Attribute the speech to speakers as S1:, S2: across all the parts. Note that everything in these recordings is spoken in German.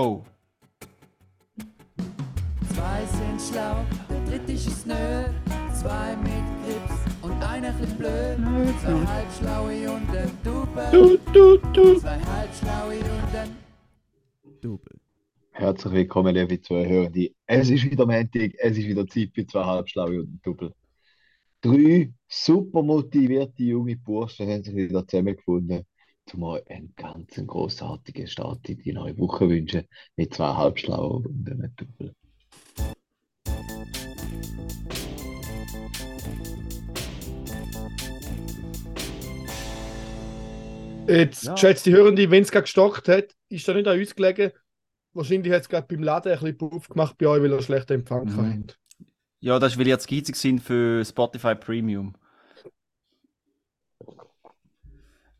S1: Oh.
S2: Zwei sind schlau, der dritte ist es nö. Zwei mit Grips und einer bisschen blöd. Zwei halbschlaue und ein Double.
S3: Du, du, du.
S2: Zwei halbschlaue und ein
S1: Double.
S3: Herzlich willkommen, liebe Zuhörende. Es ist wieder Montag, es ist wieder Zeit für zwei Halbschlaue und ein Double. Drei super motivierte junge Burschen haben sich wieder zusammengefunden, um euch einen ganz grossartigen Start in die neue Woche zu wünschen, mit zwei Halbschlauen und einem Double.
S4: Jetzt,
S1: Ja.
S4: geschätzte Hörende, wenn es gerade gestockt hat, ist da nicht an uns gelegen. Wahrscheinlich hat es gerade beim Laden ein bisschen Puff gemacht bei euch, weil er schlechten Empfang
S1: Mhm.
S4: hat.
S1: Ja, das ist, weil ihr jetzt geizig sind für Spotify Premium.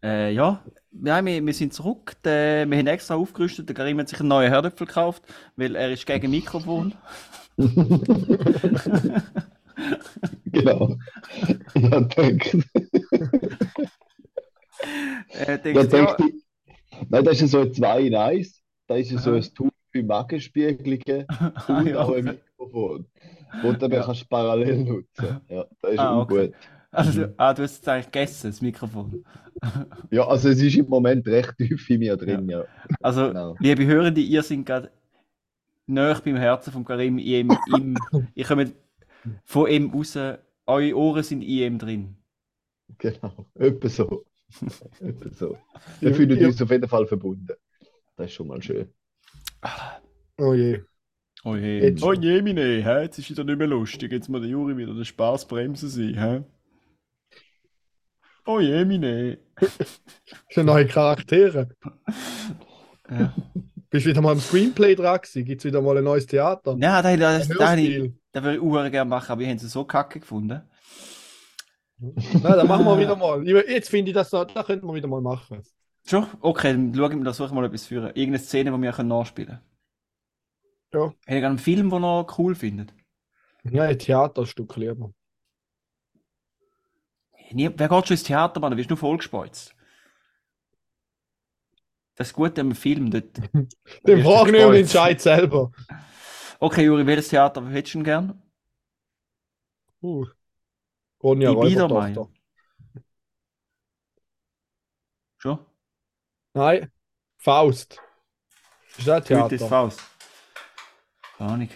S1: Äh, ja, ja wir, wir sind zurück. Der, wir haben extra aufgerüstet. Der Karim hat sich einen neuen Herdöpfel gekauft, weil er ist gegen Mikrofon.
S3: Genau. Ja, danke.
S1: Er
S3: Ja,
S1: denkt, ja,
S3: denke ich. Nein, das ist so ein 2 in 1. Da ist so ein Tool für Magenspiegelungen
S1: ah,
S3: und
S1: ja.
S3: auch ein Mikrofon. Du dann
S1: Ja.
S3: kannst parallel nutzen. Ja, das ist
S1: Ah, okay.
S3: gut.
S1: Also, ah, du hast es eigentlich gegessen, das Mikrofon.
S3: Ja, also es ist im Moment recht tief in mir drin, ja.
S1: Also,
S3: Genau.
S1: liebe Hörende, ihr seid gerade nahe beim Herzen von Karim. Ihm, ihm, ihr kommt von ihm raus. Eure Ohren sind in ihm drin.
S3: Genau. Etwa so. Etwa so. Wir fühlen uns auf jeden Fall verbunden. Das ist schon mal schön.
S4: Oh je.
S1: Oh je.
S4: Jetzt-
S1: Oh je, meine, hä? jetzt ist wieder nicht mehr lustig. Jetzt muss der Juri wieder den Spaß bremsen sein. Hä? Oh je, meine.
S4: Das sind neue Charaktere.
S1: Ja.
S4: Bist wieder mal im Screenplay dran gewesen? Gibt es wieder mal ein neues Theater?
S1: Ja, da, da, da, da,
S4: Hörspiel.
S1: da würde ich auch gerne machen, aber ich habe es so kacke gefunden.
S4: Nein, dann machen wir wieder mal. Ich- Jetzt finde ich, das, da, da könnten wir wieder mal machen.
S1: Schon? Okay, dann schauen wir, da suchen wir mal etwas für. Irgendeine Szene, die wir können nachspielen
S4: Ja.
S1: Habt ihr einen Film, den ihr cool findet?
S4: Ja, ein Theaterstück lieber.
S1: Nie, wer geht schon ins Theater, Mann? Du wirst nur vollgespeuzt. Das ist gut am Film dort.
S4: Den frage ich und entscheid selber.
S1: Okay, Juri, welches Theater hättest du denn gern?
S4: Uh. Ronja
S1: Die Biedermeier.
S4: Räubertochter.
S1: Schon?
S4: Nein, Faust. Ist das ein
S1: Goethes
S4: Theater?
S1: Faust. Keine Ahnung.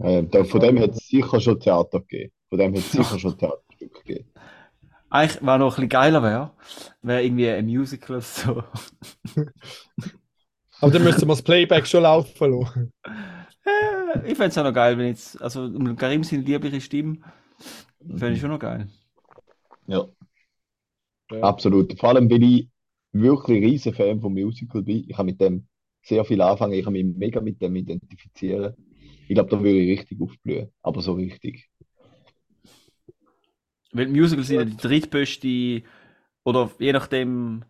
S3: Ähm, da, von dem hat es sicher schon Theater gegeben. Von dem hat es sicher schon Theaterstück gegeben.
S1: Eigentlich, was noch ein bisschen geiler wäre, wäre irgendwie ein Musical oder so.
S4: Aber dann müssten wir das Playback schon laufen lassen.
S1: Äh, ich fände es auch noch geil, wenn jetzt, also um Karim seine liebliche Stimme, fände ich schon noch geil.
S3: Ja,
S4: Ja.
S3: absolut. Vor allem, weil ich wirklich riesen Fan vom Musical bin. Ich kann mit dem sehr viel anfangen. Ich kann mich mega mit dem identifizieren. Ich glaube, da würde ich richtig aufblühen. Aber so richtig.
S1: Weil Musicals sind ja die drittbeste, oder je nachdem,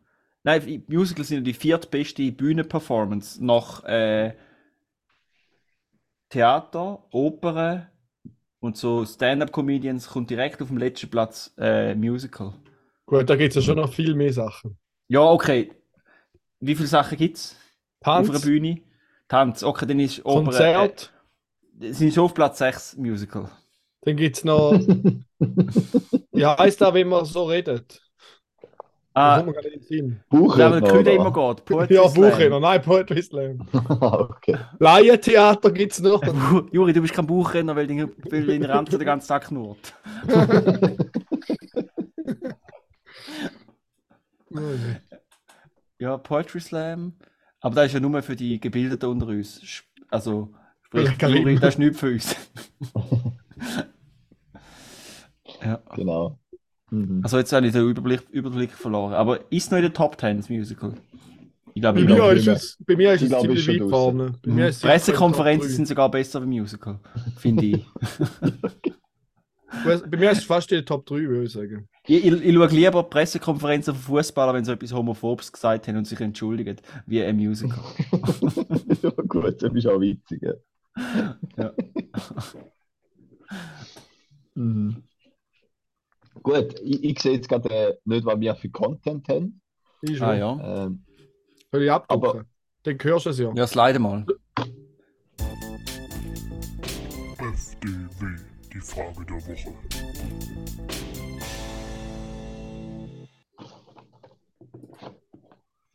S1: nein, Musicals sind ja die viertbeste Bühnenperformance nach äh, Theater, Opern und so Stand-up-Comedians kommt direkt auf dem letzten Platz äh, Musical.
S4: Gut, da gibt es ja schon noch viel mehr Sachen.
S1: Ja, okay. Wie viele Sachen gibt es auf einer
S4: Tanz,
S1: Bühne? Tanz, okay, dann ist Oper.
S4: Konzert,
S1: Äh, sind schon auf Platz 6 Musical.
S4: Dann gibt es noch. Wie heißt das, wenn man so redet?
S1: Ah,
S3: Buchredner,
S1: der Küde
S3: oder?
S1: immer geht. Poetry
S4: Ja. Buchredner, nein, Poetry Slam.
S3: okay.
S4: Laientheater gibt es noch.
S1: Juri, du bist kein Buchrenner, weil dein, weil dein Ranzen den ganzen Tag knurrt. Ja, Poetry Slam. Aber das ist ja nur für die Gebildeten unter uns. Also, sprich. Juri, das ist nichts für uns. Ja.
S3: Genau. Mhm.
S1: Also, jetzt habe ich den Überblick, Überblick verloren. Aber ist noch in den Top 10 das Musical? Ich glaube,
S4: Bei mir ist es, bei mir ist
S3: Ich
S4: es
S3: glaube,
S4: ziemlich
S3: ist
S4: weit vorne. Bei mir ist es sicher
S1: Pressekonferenzen
S4: in
S1: sind sogar besser wie Musical, finde ich.
S4: Bei mir ist es fast in den Top 3, würde ich sagen.
S1: Ich, ich, ich schaue lieber Pressekonferenzen von Fußballern, wenn sie etwas Homophobes gesagt haben und sich entschuldigen, wie ein Musical.
S3: ja, gut, das ist auch witzig. Ja.
S1: Ja.
S3: Mhm. Gut, ich, ich sehe jetzt gerade äh, nicht, was wir für Content haben.
S4: Ich
S1: Ah ja.
S3: Ähm,
S4: Soll ich abdrucken? Dann hörst du es ja.
S1: Ja, slide mal.
S5: FDW, die Frage der Woche.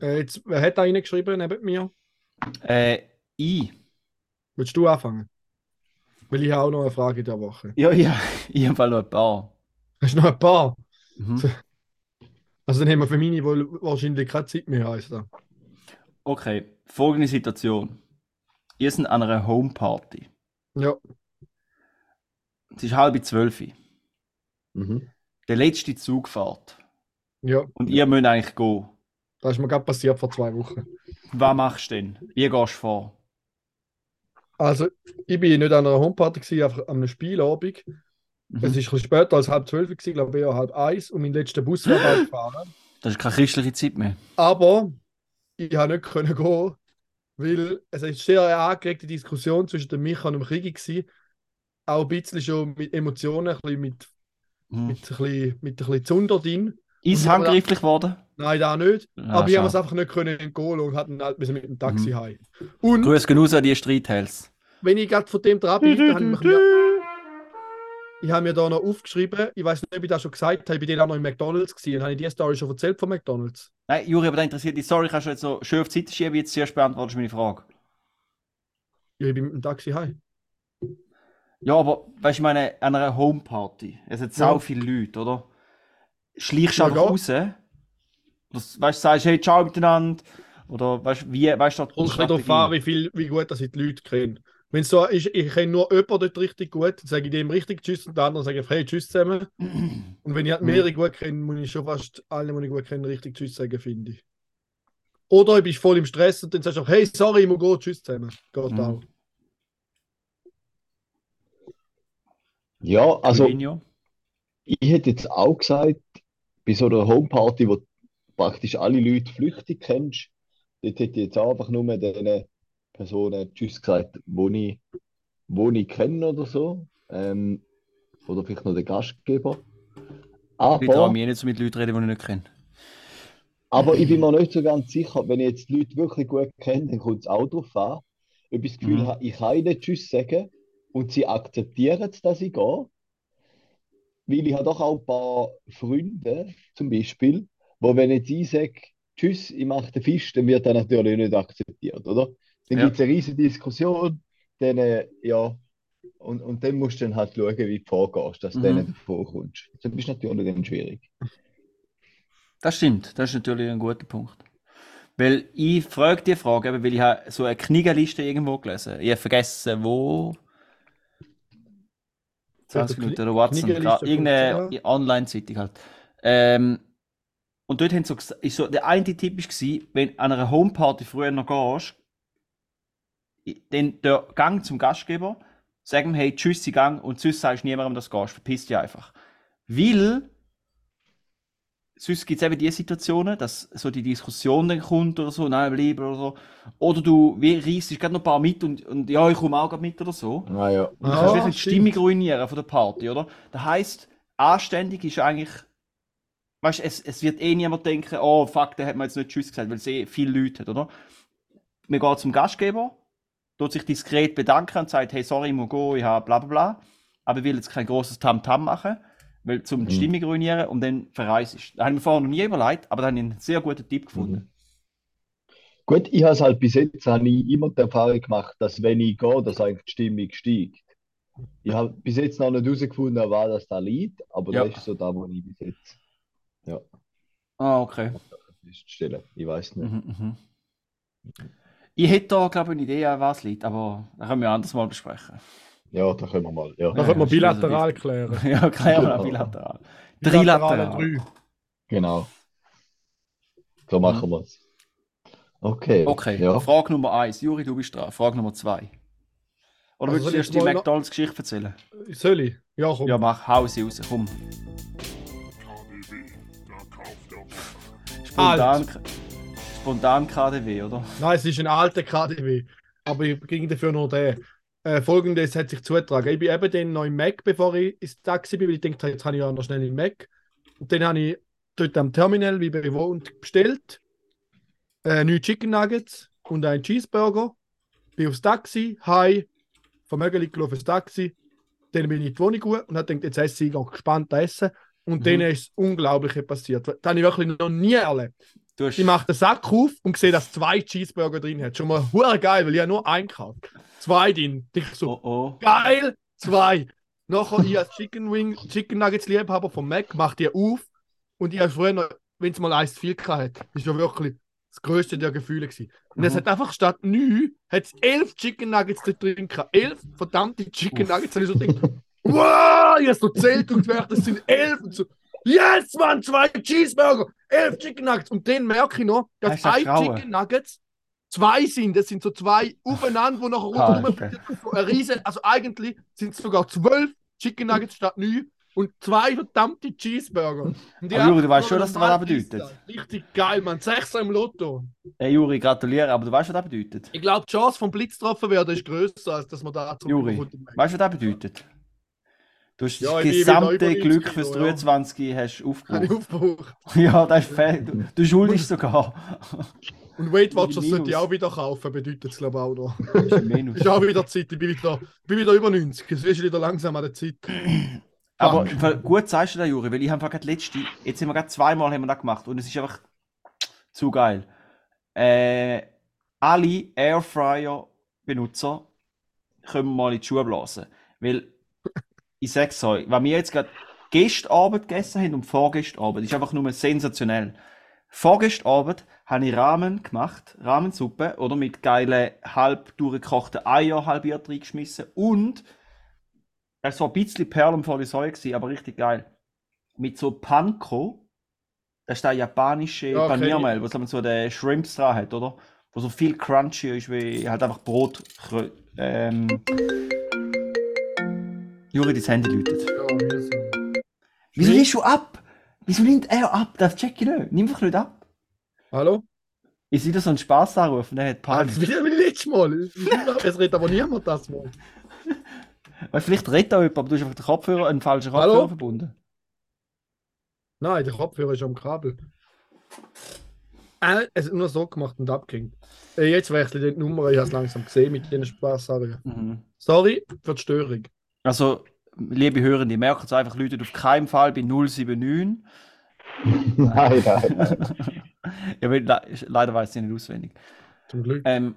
S4: Äh, jetzt, wer hat da reingeschrieben neben mir?
S1: Äh, ich.
S4: Willst du anfangen? Weil ich habe auch noch eine Frage der Woche.
S1: Ja, ja, ich habe noch ein paar.
S4: Hast du noch ein paar?
S1: Mhm.
S4: Also dann haben wir für meine wohl wahrscheinlich keine Zeit mehr, heisst das.
S1: Okay, folgende Situation. Ihr seid an einer Homeparty.
S4: Ja,
S1: Es ist halb zwölf.
S3: Mhm.
S1: Der letzte Zug fährt.
S4: ja.
S1: Und ihr müsst eigentlich gehen.
S4: Das ist mir gerade passiert vor zwei Wochen.
S1: Was machst du denn? Wie gehst du vor?
S4: Also, ich bin nicht an einer Homeparty, gewesen, einfach an einem Spielabend.
S1: Mhm.
S4: Es ist ein bisschen später als halb zwölf, gewesen, glaube ich, eher halb eins. Und mein letzter Bus wäre bald gefahren.
S1: Das ist keine christliche Zeit mehr.
S4: Aber ich habe nicht können gehen, weil es ist sehr eine angeregte Diskussion zwischen dem Micha und dem Krigi gewesen. Auch ein bisschen schon mit Emotionen, ein bisschen mit,
S1: Mhm.
S4: mit, ein bisschen, mit ein bisschen Zunder drin.
S1: Ist handgreiflich geworden?
S4: Nein, da nicht.
S1: Ja,
S4: aber ich habe es einfach nicht können entgehen und hatten halt mit dem Taxi
S1: Mhm.
S4: heim. Und
S1: Grüß genug an die Streithels.
S4: wenn ich gerade von dem dran bin, dann habe ich mir, ich habe mir da noch aufgeschrieben, ich weiß nicht, ob ich das schon gesagt habe, ich bin auch noch in McDonalds gewesen. Habe ich die Story schon erzählt von McDonalds?
S1: Nein, Juri, aber da interessiert dich. Sorry, kannst du jetzt so schön auf die Seite schieben, jetzt zuerst beantwortest du meine Frage.
S4: Ja, ich bin mit dem Taxi heim.
S1: Ja, aber weißt du, ich meine, an einer Homeparty, es sind
S4: Ja.
S1: so viele Leute, oder? Schleichst du
S4: Ja,
S1: einfach raus? Das, weißt du, sagst, hey, ciao miteinander. Oder weißt du, wie, weißt du,
S4: Kommt ein bisschen darauf an, wie, viel, wie gut ich die Leute kenne. Wenn es so ist, ich kenne nur jemanden dort richtig gut, dann sage ich dem richtig Tschüss und der andere sage ich, hey, Tschüss zusammen. Und wenn ich halt mehrere gut kenne, muss ich schon fast alle, die ich gut kenne, richtig Tschüss sagen, finde ich. Oder ich bin voll im Stress und dann sagst du auch, hey, sorry, ich muss gehen, Tschüss zusammen. Geht
S1: Mhm.
S4: auch.
S3: Ja, also ich hätte jetzt auch gesagt, bei so einer Homeparty, wo du praktisch alle Leute flüchtig kennst, dort hätte ich jetzt auch einfach nur den Personen Tschüss gesagt, wo ich, wo ich kenne oder so. Ähm, oder vielleicht noch den Gastgeber.
S1: Ich traue
S3: Aber,
S1: mich nicht so mit Leuten reden, die ich nicht kenne.
S3: aber ich bin mir nicht so ganz sicher, wenn ich jetzt die Leute wirklich gut kenne, dann kommt es auch darauf an, ob ich das Gefühl
S1: Mhm.
S3: habe, ich kann ihnen Tschüss sagen und sie akzeptieren es, dass ich gehe. Weil ich habe doch auch ein paar Freunde, zum Beispiel, wo wenn jetzt ich sage, Tschüss, ich mache den Fisch, dann wird er natürlich nicht akzeptiert, oder? Dann
S1: Ja.
S3: gibt es eine riesige Diskussion, dann, äh, ja, und, und dann musst du dann halt schauen, wie du vorgehst, dass du
S1: Mhm.
S3: denen davor kommst. Das ist natürlich dann schwierig.
S1: Das stimmt, das ist natürlich ein guter Punkt. Weil ich frage die Frage, weil ich habe so eine Knigeliste irgendwo gelesen. Ich habe vergessen, wo. 20 Minuten oder WhatsApp, irgendeine Online-Zeitung halt. Ähm, und dort haben sie so, ist so, der eine Tipp war, wenn du an einer Homeparty früher noch gehst, dann der Gang zum Gastgeber, sag ihm, hey, tschüss, ich gang, und sonst sagst du niemandem, dass du gehst, verpiss dich einfach. Weil, sonst gibt es eben die Situationen, dass so die Diskussion dann kommt oder so, nein, bleib oder so. Oder du reißt gerade noch ein paar mit und, und ja, ich komme auch gerade mit oder so.
S3: Ah, ja.
S1: Und du
S4: Ah,
S1: kannst wirklich die
S4: stimmt.
S1: Stimmung ruinieren von der Party, oder? Das heisst, anständig ist eigentlich, weißt du, es, es wird eh niemand denken, oh fuck, der hat mir jetzt nicht Tschüss gesagt, weil es eh viele Leute hat, oder? Man geht zum Gastgeber, tut sich diskret bedanken und sagt, hey, sorry, ich muss gehen, ich habe bla bla bla. Aber ich will jetzt kein großes Tamtam machen, weil zum die
S3: Mhm.
S1: Stimmung ruinieren und dann verreist ist. Da habe ich mir vorher noch nie überlegt, aber da habe ich einen sehr guten Tipp gefunden.
S3: Gut, ich habe es halt bis jetzt habe ich immer die Erfahrung gemacht, dass wenn ich gehe, dass eigentlich die Stimmung steigt. Ich habe bis jetzt noch nicht herausgefunden, was das da liegt, aber
S1: Ja.
S3: das ist so da, wo ich bis jetzt
S1: Ah, okay.
S3: Ich weiß nicht.
S1: Mhm, mhm. Ich hätte da, glaube ich, eine Idee, an was liegt, aber das können wir anders mal besprechen.
S3: Ja, da können wir mal. Ja,
S4: Da können wir
S1: ist nicht so
S4: bilateral klären.
S1: ja, klären wir auch bilateral.
S4: Bilaterale
S1: Trilateral.
S4: drei.
S3: genau. So machen wir es. Okay.
S1: Okay,
S3: Ja.
S1: Frage Nummer eins. Juri, du bist dran. Frage Nummer zwei. Oder
S4: Also
S1: willst du erst die McDonalds-Geschichte erzählen?
S4: Soll ich? Ja, komm.
S1: Ja, mach, hau sie raus, komm.
S5: KDW, der Kauf der Woche.
S1: Spontan, spontan KDW, oder?
S4: Nein, es ist ein alter KDW. Aber ich ging dafür nur den. Äh, Folgendes hat sich zugetragen. Ich bin eben dann noch im Mac, bevor ich ins Taxi bin, weil ich dachte, jetzt habe ich ja noch schnell im Mac. Und dann habe ich dort am Terminal, wie bei gewohnt, bestellt. Äh, neue Chicken Nuggets und einen Cheeseburger. Bin aufs Taxi, hi, Mögeli gelaufen aufs Taxi. Dann bin ich in die Wohnung gegangen und habe gedacht, jetzt esse ich auch gespannt essen. Und
S1: Mhm.
S4: dann ist das Unglaubliche passiert. Das habe ich wirklich noch nie erlebt.
S1: Hast,
S4: Ich mache den Sack auf und sehe, dass zwei Cheeseburger drin hat. Schon mal hure geil, weil ich habe nur einen gekauft. Zwei drin. Ich so,
S1: oh, oh.
S4: geil, zwei. Nachher ich als Chicken Wing, Chicken Nuggets Liebhaber vom Mac, mach die auf und ich habe früher noch, wenn es mal eins zu viel gehabt hat, ist ja wirklich das größte der Gefühle gewesen. Und es
S1: Mhm.
S4: hat einfach statt neun, hat es elf Chicken Nuggets da drin gehabt. Elf verdammte Chicken. Nuggets. Und ich so gedacht, wow, ich habe so zählt und gemerkt, das sind elf und so. Yes, Mann, zwei Cheeseburger, elf Chicken Nuggets. Und dann merke ich noch, dass ein? Chicken Nuggets zwei sind. Das sind so zwei aufeinander, wo nachher
S1: Ah, okay.
S4: so ein riesen, also eigentlich sind es sogar zwölf Chicken Nuggets statt neun und zwei verdammte Cheeseburger. Und
S1: Aber Juri, du weißt schon, dass das was bedeutet.
S4: Richtig geil, man. Sechser im Lotto.
S1: Hey Juri, gratuliere, aber du weißt, was das bedeutet?
S4: Ich glaube, die Chance vom Blitz getroffen werden ist größer, als dass man da zum
S1: Juri. Weißt du, was das bedeutet? Du hast
S4: Ja,
S1: das gesamte
S4: über 90
S1: Glück fürs
S4: Kilo, ja.
S1: 23 hast
S4: Habe ich
S1: aufgebraucht.
S4: aufgebraucht.
S1: Ja, das ist fair. Du, du schuldest sogar.
S4: Und Weight Watchers sollte ich auch wieder kaufen, bedeutet es, glaube ich, auch noch.
S1: Das ist Minus.
S4: Ist auch wieder Zeit, ich bin wieder, bin wieder über 90. Es ist wieder langsam an der Zeit.
S1: Aber gut sagst du da, Juri, weil ich habe gerade letzte, jetzt haben wir gerade zweimal haben wir das gemacht und es ist einfach zu geil. Äh, alle Airfryer-Benutzer können mal in die Schuhe blasen. Weil, ich sag's euch, was wir jetzt gerade gestern Abend gegessen haben und vorgestern Abend, ist einfach nur sensationell. Vorgestern Abend habe ich Ramen gemacht, Ramensuppe, oder mit geilen, halb durchgekochten Eier halbiert reingeschmissen und es war ein bisschen Perlen vor die gewesen, aber richtig geil. Mit so Panko, das ist der japanische
S4: Ja.
S1: Paniermehl, was man so den Shrimps dran hat, oder? Wo so viel crunchier ist wie halt einfach Brot. Ähm... Juri, dein Handy läutet.
S4: Ja, wir sind.
S1: Wieso nimmst du ab? Wieso nimmt er ab? Das check ich nicht. Nimm einfach nicht ab.
S4: Hallo?
S1: Ist wieder so ein Spaß der hat Panik.
S4: das wieder wie letztes Mal. Es redet aber niemand das mal.
S1: Weil vielleicht redet auch jemand, aber du hast einfach den Kopfhörer, einen falschen
S4: Hallo?
S1: Kopfhörer verbunden.
S4: Nein, der Kopfhörer ist am Kabel. Äh, es hat nur so gemacht und abgehängt. Äh, jetzt wechsle ich die Nummer, ich habe es langsam gesehen mit den Spaßsachen.
S1: Mhm.
S4: Sorry für die Störung.
S1: Also, liebe Hörende, merkt es einfach, Leute auf keinen Fall bei 079.
S3: Nein, nein, nein.
S1: ja, weil, le leider weiß ich nicht auswendig.
S4: Zum Glück.
S1: Ähm,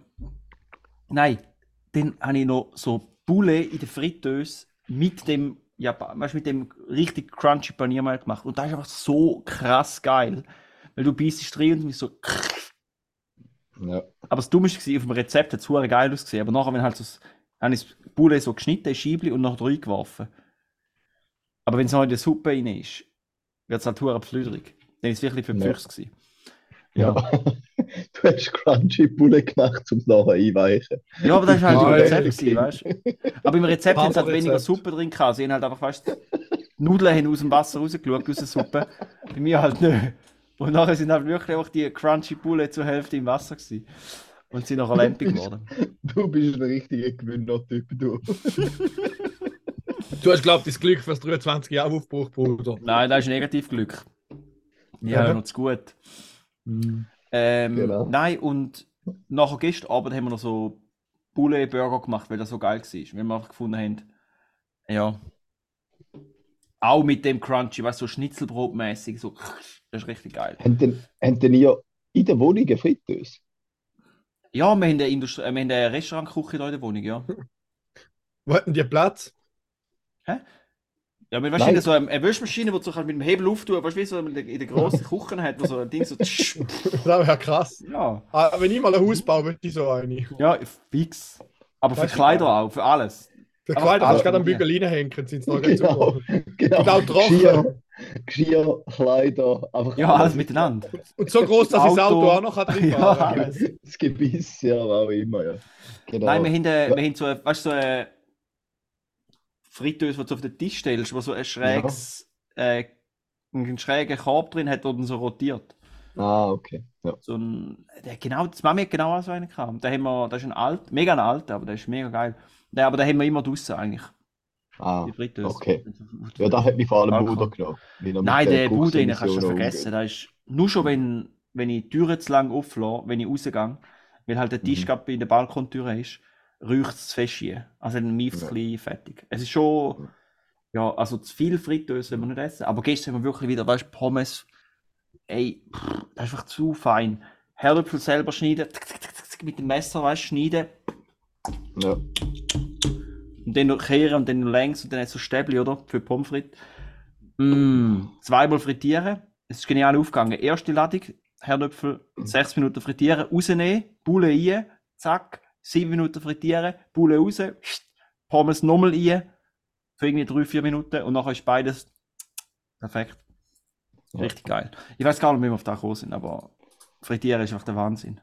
S1: nein, dann habe ich noch so Bulle in der Fritteuse mit dem, ja, weißt, mit dem richtig crunchy Paniermehl gemacht. Und das ist einfach so krass geil. Weil du beißt drin und mich so.
S3: Ja.
S1: Aber das Dumme war, auf dem Rezept hat es geil ausgesehen. Aber nachher, wenn halt so, das- habe ich das Bulle so geschnitten, Scheibli und nachher reingeworfen. Aber wenn es noch in der Suppe rein ist, wird es halt verdammt flüderig. Dann ist es wirklich für die
S3: Ja.
S1: Gewesen.
S3: Ja. Du hast Crunchy Bulle gemacht, um es nachher einweichen.
S1: Ja, aber das war halt im. Rezept, gewesen, weißt du? Aber im Rezept haben sie halt weniger Suppe drin gehabt. Sie haben halt einfach, weißt die Nudeln haben aus dem Wasser rausgeschaut, aus der Suppe. Bei mir halt nicht. Und nachher sind halt wirklich einfach die crunchy Bulle zur Hälfte im Wasser gewesen. Und sind nachher lämpig geworden.
S3: Du bist ein richtiger Gewinnertyp, du.
S4: Du hast, glaube ich, das Glück fürs 23 Jahre aufgebraucht, Bruder.
S1: Nein, das ist Negativglück. Ja,
S4: Ja.
S1: noch zu gut. Ähm,
S3: Genau.
S1: Nein, und nachher gestern Abend haben wir noch so Bulle-Burger gemacht, weil das so geil war. Weil wir einfach gefunden haben, ja. Auch mit dem Crunchy, weißt du, so Schnitzelbrotmäßig, so, das ist richtig geil.
S3: Haben denn, haben denn ihr in der Wohnung eine Fritteuse?
S1: Ja, wir haben eine, Industrie äh, wir haben eine Restaurantküche hier in der Wohnung, ja.
S4: Wo hatten die Platz?
S1: Ja, wir
S3: Nein.
S1: wahrscheinlich so eine, eine Wäschmaschine, die du so kannst mit dem Hebel auftun, weißt du, wie so in der, grossen Küche hat, wo so ein Ding so,
S4: Das wäre krass.
S1: ja,
S4: Ah, wenn ich mal ein Haus baue, möchte ich so eine.
S1: ja, fix. Aber für
S4: Das ist
S1: Kleider
S4: geil.
S1: auch, für alles.
S4: Der
S1: Aber-
S4: Kleider kannst du gerade am Bügel reinhängen, sind sie noch ganz
S3: Genau,
S4: super.
S3: genau.
S4: Und auch trocken.
S3: Geschirr, Kleider, einfach
S1: Ja, alles miteinander.
S4: Und so groß, dass ich das
S1: Auto.
S4: Auto auch noch drin
S1: Ja, alles.
S3: Das Gebiss, ja, was auch immer, ja. Genau.
S1: Nein, wir haben, äh, wir haben so, eine, weißt, du, so eine Fritteuse, die du auf den Tisch stellst, wo so ein schräges, äh, einen schrägen Korb drin hat, der dann so rotiert.
S3: Ah, okay. Ja.
S1: So ein, der, genau, das Mami hat genau so einen gehabt. Da haben wir, das ist ein alt, mega ein alter, aber der ist mega geil. Der, aber den haben wir immer draußen eigentlich,
S3: Ah,
S1: die Fritteuse.
S3: okay. ja, da hat mich vor allem. Bruder genommen.
S1: Nein,
S3: der
S1: der Bude rein kannst du vergessen. Da ist, nur schon, wenn, wenn ich die Tür zu lang auflasse, wenn ich rausgehe, weil halt der Tisch
S3: Mhm.
S1: bei der Balkontür ist, riecht es fest hier. Also dann mieft es
S3: Ja.
S1: ein bisschen fertig. Es ist schon, ja, also zu viel Fritteuse will man nicht essen. Aber gestern haben wir wirklich wieder, weißt du, Pommes, ey, pff, das ist einfach zu fein. Herdöpfel selber schneiden, mit dem Messer, weißt du, schneiden
S3: Ja.
S1: Und dann noch kehren und dann noch längs und dann so Stäbli, oder? Für Pommes frites. Mm, zweimal frittieren. Es ist genial aufgegangen. Erste Ladung, Herdöpfel, sechs Minuten frittieren, rausnehmen, Bulle rein, zack, sieben Minuten frittieren, Bulle raus, Pommes nochmal rein, für irgendwie drei, vier Minuten und nachher ist beides perfekt.
S3: Ja.
S1: Richtig geil. Ich weiß gar nicht, wie wir auf das gekommen sind, aber frittieren ist einfach der Wahnsinn.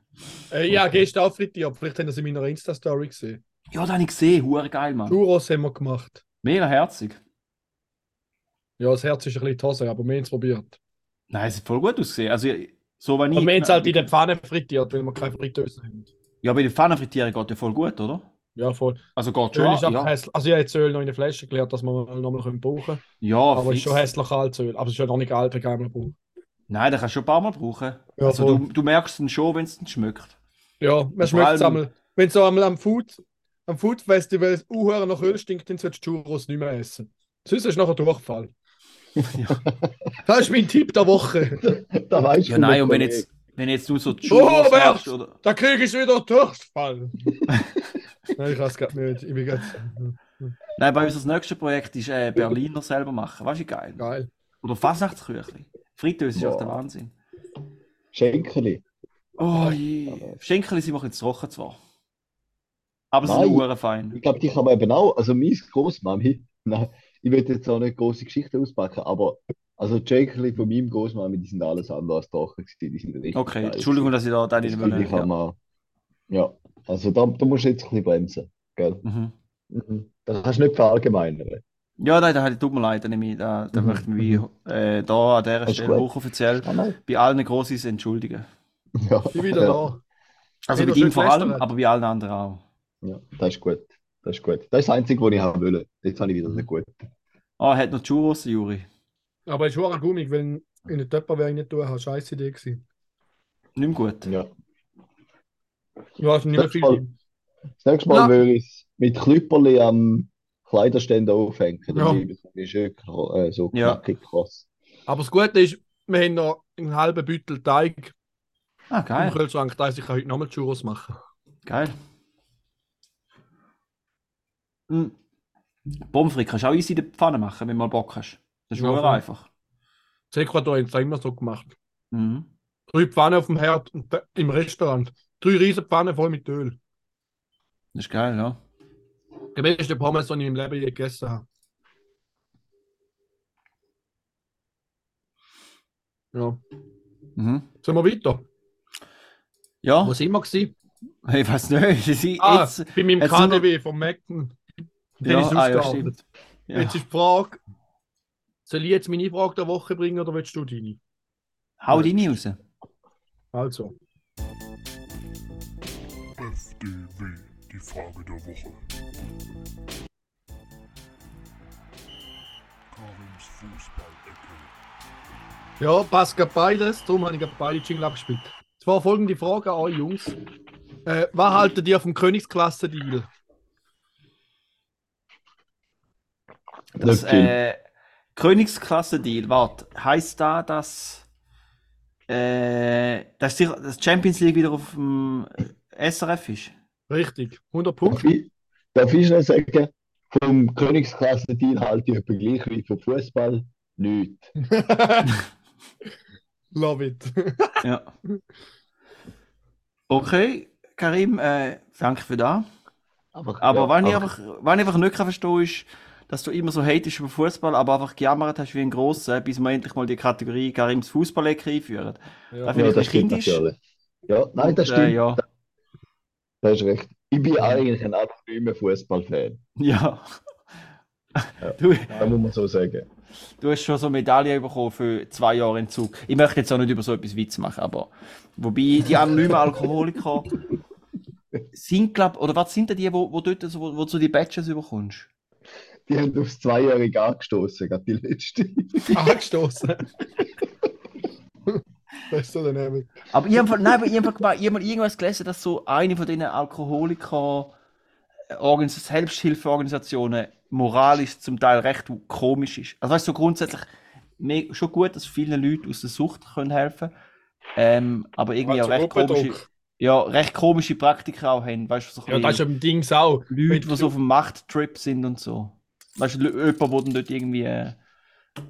S4: Äh, ja, gestern auch frittiert. Vielleicht haben das in meiner Insta-Story gesehen.
S1: Ja, das habe ich gesehen, hure geil, Mann.
S4: Churros haben wir gemacht.
S1: Mega herzig.
S4: Ja, das Herz ist ein bisschen die Hose, aber wir haben es probiert.
S1: Nein, es hat voll gut ausgesehen. Also, so wenn ich.
S4: Aber wir haben es halt in der Pfanne frittiert, weil wir keine Fritteuse haben.
S1: Ja, bei den Pfannenfrittieren geht ja voll gut, oder?
S4: Ja, voll.
S1: Also geht
S4: Öl
S1: schon.
S4: ist einfach
S1: ja.
S4: hässlich. Also ich habe jetzt Öl noch in der Flasche gelernt, dass wir mal nochmal brauchen können.
S1: ja,
S4: Aber es ist schon hässlich als Öl. Aber es ist ja noch nicht alt, wenn man brauchen.
S1: Nein, den kannst du schon ein paar Mal brauchen.
S4: Ja,
S1: also,
S4: voll.
S1: du, du merkst es schon, wenn es schmeckt.
S4: Ja, man schmeckt es einmal. Wenn so einmal am Food, am Food Festival es uh, nach Öl stinkt, dann solltest du Churros nicht mehr essen. Sonst ist nachher Durchfall. Das ist mein Tipp der Woche.
S3: Da weißt
S1: Ja,
S3: du,
S1: nein, und wenn jetzt, wenn jetzt nur so Churros
S4: Robert!
S1: machst, oder?
S4: Da kriege ich wieder Durchfall. nein, ich weiß gerade nicht. Ich bin grad...
S1: Nein, bei uns das nächste Projekt ist äh, Berliner selber machen. Weißt du, wie geil?
S4: Geil.
S1: Oder Fasnachtsküchli. Fritteuse ist
S3: Ja.
S1: auch der Wahnsinn.
S3: Schenkeli.
S1: Oh je. Schenkel sind wir jetzt trocken zwar. Aber sie
S3: Nein.
S1: sind nur fein.
S3: Ich glaube, die kann man eben auch. Also, meine Großmami, nein, ich will jetzt auch nicht große Geschichten auspacken, aber also die Schenkeli von meinem Großmami, die sind alles andere als gewesen. Die sind richtig
S1: Okay,
S3: geil
S1: Entschuldigung, dass ich da deine
S3: Das ich
S1: ja.
S3: man. Ja, also da, da musst du jetzt ein bisschen bremsen. Gell?
S1: Mhm.
S3: Mhm. Das kannst du nicht verallgemeinern.
S1: Ja, nein, da tut mir leid, da, ich, da, da
S3: Mhm,
S1: möchte ich mich äh, da an dieser
S3: Ist
S1: Stelle hochoffiziell
S3: Ah,
S1: bei allen Grossis entschuldigen.
S3: Ja,
S4: Ich bin wieder
S3: ja,
S4: da.
S1: Also bei ihm vor allem, aber bei allen anderen auch.
S3: Ja, das ist gut. Das ist gut. Das ist das Einzige, was ich haben will. Jetzt habe ich wieder nicht gut.
S1: Ah, er hat noch Churros, Juri.
S4: Aber es ist schon gummig, wenn in der Töpper wäre ich nicht tun, habe scheiß Idee gewesen.
S1: Nicht mehr gut.
S3: Ja.
S4: Ja, es ist nicht mehr
S3: Das
S4: viel.
S3: Das nächste Mal
S4: Ja.
S3: würde ich es mit Klüpperli am Kleiderständer aufhängen. Dann
S4: Ja.
S3: es nicht schön äh, so
S1: Ja.
S3: knackig krass.
S4: Aber das Gute ist, wir haben noch einen halben Büttel Teig
S1: Ah,
S4: im
S1: geil.
S4: Kühlschrank. Das ich kann heute nochmal Churros machen.
S1: Geil. Mhm. Pommes frites kannst du auch easy in der Pfanne machen, wenn du mal Bock hast. Das ist
S4: Ja, voll.
S1: einfach.
S4: Das Ecuador haben es immer so gemacht.
S1: Mhm.
S4: Drei Pfannen auf dem Herd im Restaurant. Drei riesen Pfannen voll mit Öl.
S1: Das ist geil, ja.
S4: Der beste Pommes, den ich im Leben je gegessen habe. Ja.
S1: Mhm.
S4: Sollen wir weiter?
S1: Ja,
S4: Wo sind wir gewesen?
S1: ich weiß nicht. Sie sind
S4: Ah,
S1: jetzt,
S4: bei meinem KDW vom Macken. Den
S1: ja,
S4: ist
S1: ah, ja, stimmt. Ja.
S4: Jetzt ist die Frage, soll ich jetzt meine Frage der Woche bringen oder willst du deine?
S1: Hau deine raus.
S4: Also,
S5: FDW, die Frage der Woche. Karims Fußballecke.
S4: ja, passt gerade beides, darum habe ich gerade beide Jingle abgespielt. Zwar folgende Frage an euch Jungs. Äh, was haltet ihr vom Königsklasse-Deal?
S1: Das
S3: viel.
S1: äh, Königsklasse-Deal, warte, heißt da, dass, äh, dass die Champions League wieder auf dem SRF ist?
S4: Richtig, 100
S3: Darf
S4: Punkte.
S3: ich, darf ich schnell sagen, vom Königsklasse-Deal halte ich etwa gleich wie vom Fußball nichts.
S4: Love it.
S1: Ja. Okay, Karim, äh, danke für das.
S3: Aber,
S1: Aber
S3: ja,
S1: was, ich einfach, was ich einfach nicht kann verstehen ist, dass du immer so hatest über Fußball, aber einfach gejammert hast wie ein Grosser, bis wir endlich mal die Kategorie Karims Fußballecke einführen.
S4: Ja.
S1: Darf ich-
S3: ja, stimmt
S1: kindisch.
S3: natürlich. Ja, nein, das
S1: Und,
S3: stimmt.
S1: Äh, ja.
S3: Das ist recht. Ich bin eigentlich ein anonymer Fußballfan.
S1: ja.
S3: Ja.
S1: Du,
S3: Das muss man so sagen.
S1: du hast schon so Medaille bekommen für zwei Jahre Entzug. Ich möchte jetzt auch nicht über so etwas Witz machen, aber wobei die anonymen Alkoholiker sind, glaub, oder was sind denn die, wo, wo, dort, so, wo, wo du die Badges überkommst?
S3: Die haben aufs Zweijährige angestoßen, gerade die letzte.
S4: Angestoßen. Das ist so daneben.
S1: Aber ich habe nein, aber ich habe ich hab mal irgendwas gelesen, dass so eine von diesen Alkoholiker Organis Selbsthilfeorganisationen moralisch zum Teil recht komisch ist. Also weißt du, so grundsätzlich schon gut, dass viele Leute aus der Sucht können helfen ähm, aber irgendwie auch recht komische, ja, recht komische Praktiken auch haben. Weißt du, so ein
S4: Ja, das ist am Dings auch.
S1: Leute, die so auf dem Machttrip sind und so. Weißt du, jemand, der dann dort irgendwie, äh,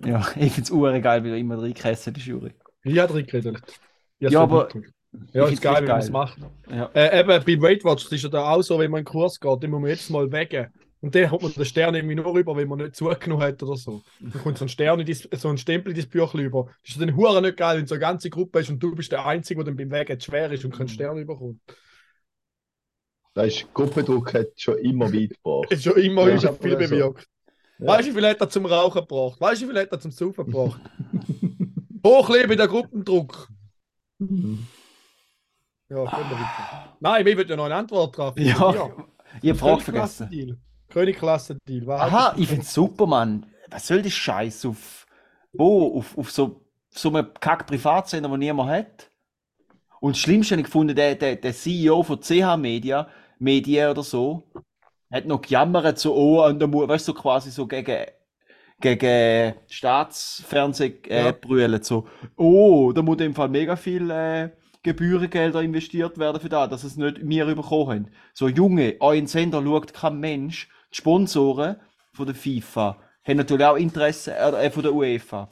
S1: ja, ich finde es urgeil, wie er immer reingekesselt ist, Juri.
S4: Ich habe drin. Ich
S1: Ja,
S4: hab's
S1: aber-.
S4: Ja,
S1: ich
S4: ist geil, wenn man es macht.
S1: Ja.
S4: Äh, eben, bei Weight Watchers ist ja da auch so, wenn man in einen Kurs geht, dann muss man jetzt mal wegen. Und dann kommt man den Stern irgendwie nur rüber, wenn man nicht zugenommen hat oder so. Dann kommt so ein Stern, in so ein Stempel in dein Büchlein über. Das ist dann hure nicht geil, wenn so eine ganze Gruppe ist und du bist der Einzige, der dann beim Wegen schwer ist und keinen Stern überkommt.
S3: Da ist Gruppendruck hat schon immer weit gebracht.
S4: Schon immer
S3: Ja,
S4: ist viel
S3: also.
S4: bewirkt.
S3: Ja.
S4: Weißt du, wie viel hat er zum Rauchen gebracht? Weißt du, wie viel hat er zum Saufen gebracht? Hochlebe der Gruppendruck. Ja, können wir weiter. Nein, wir wollen ja noch eine Antwort drauf.
S1: Ja, ich habe Frage vergessen.
S4: Königklasse-Deal.
S1: Aha, ich finde es super, Mann. Was soll das Scheiß auf, wo, auf, auf so, so einem Kack-Privatsender, wo niemand hat? Und das Schlimmste habe ich gefunden, der, der, der CEO von CH Media, Medien oder so, hat noch gejammert, so, oh, und da muss, weißt du, so quasi so gegen, gegen Staatsfernsehen äh,
S4: Ja.
S1: brüllen, so, oh, da muss im Fall mega viel äh, Gebührengelder investiert werden für das, dass es nicht wir bekommen haben. So, Junge, euren Sender schaut kein Mensch. Die Sponsoren von der FIFA haben natürlich auch Interesse, äh, von der UEFA,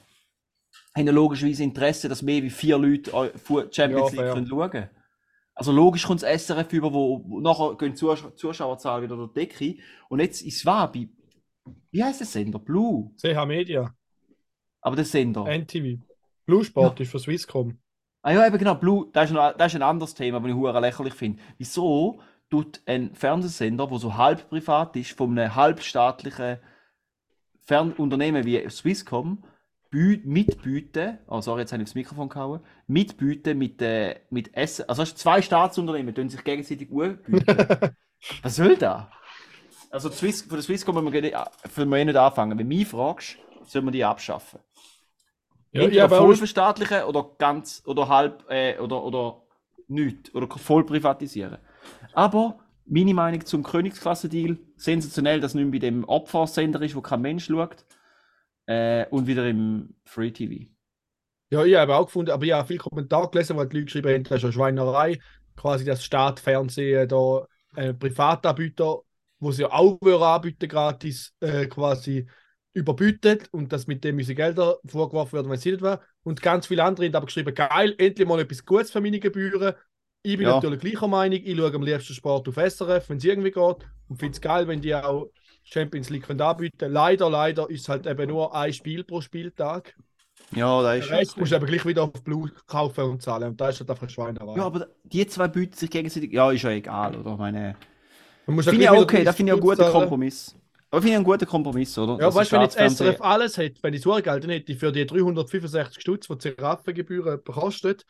S1: haben ja logischerweise Interesse, dass mehr wie vier Leute eu- Fu- Champions
S4: Ja,
S1: League
S4: fair.
S1: können schauen Also logisch kommt das SRF über, wo, nachher gehen die Zusch Zuschauerzahlen wieder durch die Decke. Und jetzt ist wahr bei, wie heißt der Sender? Blue.
S4: CH Media,
S1: Aber der Sender.
S4: NTV. Blue Sport ist für Swisscom.
S1: Ah ja, eben genau, Blue, das ist, noch, das ist ein anderes Thema, das ich hure lächerlich finde. Wieso tut ein Fernsehsender, der so halb privat ist, von einem halbstaatlichen Fernunternehmen wie Swisscom, mitbieten, oh sorry, jetzt habe ich aufs Mikrofon gehauen, mitbieten mit, äh, mit Essen, also hast du zwei Staatsunternehmen, die sich gegenseitig bieten. Was soll da? Also die Swiss, von der Swisscom müssen wir, eh nicht anfangen. Wenn du mich fragst, sollen wir die abschaffen.
S4: Ja,
S1: Entweder
S4: habe
S1: voll verstaatlichen oder ganz oder halb äh, oder, oder nicht oder voll privatisieren. Aber meine Meinung zum Königsklasse-Deal, sensationell, dass nicht mehr bei dem Opfersender ist, wo kein Mensch schaut. Äh, und wieder im Free TV.
S4: ja, ich habe auch gefunden, aber ich habe viele Kommentare gelesen, weil die Leute geschrieben haben, das ist eine Schweinerei. Quasi das Staatfernsehen da äh, Privatanbieter, wo sie ja auch anbieten gratis, äh, quasi überbietet und dass mit dem unsere Gelder vorgeworfen werden, wenn sie nicht wäre. Und ganz viele andere haben aber geschrieben, geil, endlich mal etwas Gutes für meine Gebühren. Ich bin
S1: Ja.
S4: natürlich gleicher Meinung, ich schaue am liebsten Sport auf SRF, wenn es irgendwie geht. Und finde es geil, wenn die auch Champions League können anbieten Leider, leider ist es halt eben nur ein Spiel pro Spieltag.
S1: Ja, da
S4: Den
S1: ist.
S4: Rest musst du eben gleich wieder auf Blue kaufen und zahlen. Und da ist halt einfach eine Schweinerei.
S1: Ja, aber die zwei bieten sich gegenseitig. Ja, ist ja egal, oder? Meine.
S4: Man muss ja
S1: Finde ich auch okay, da finde ich einen guten. Kompromiss. Aber finde ich einen guten Kompromiss, oder?
S4: Ja, weißt du, wenn jetzt SRF alles hätte, wenn ich so Geld dann hätte, für die 365 Stutz, die Zeraffengebühren kostet,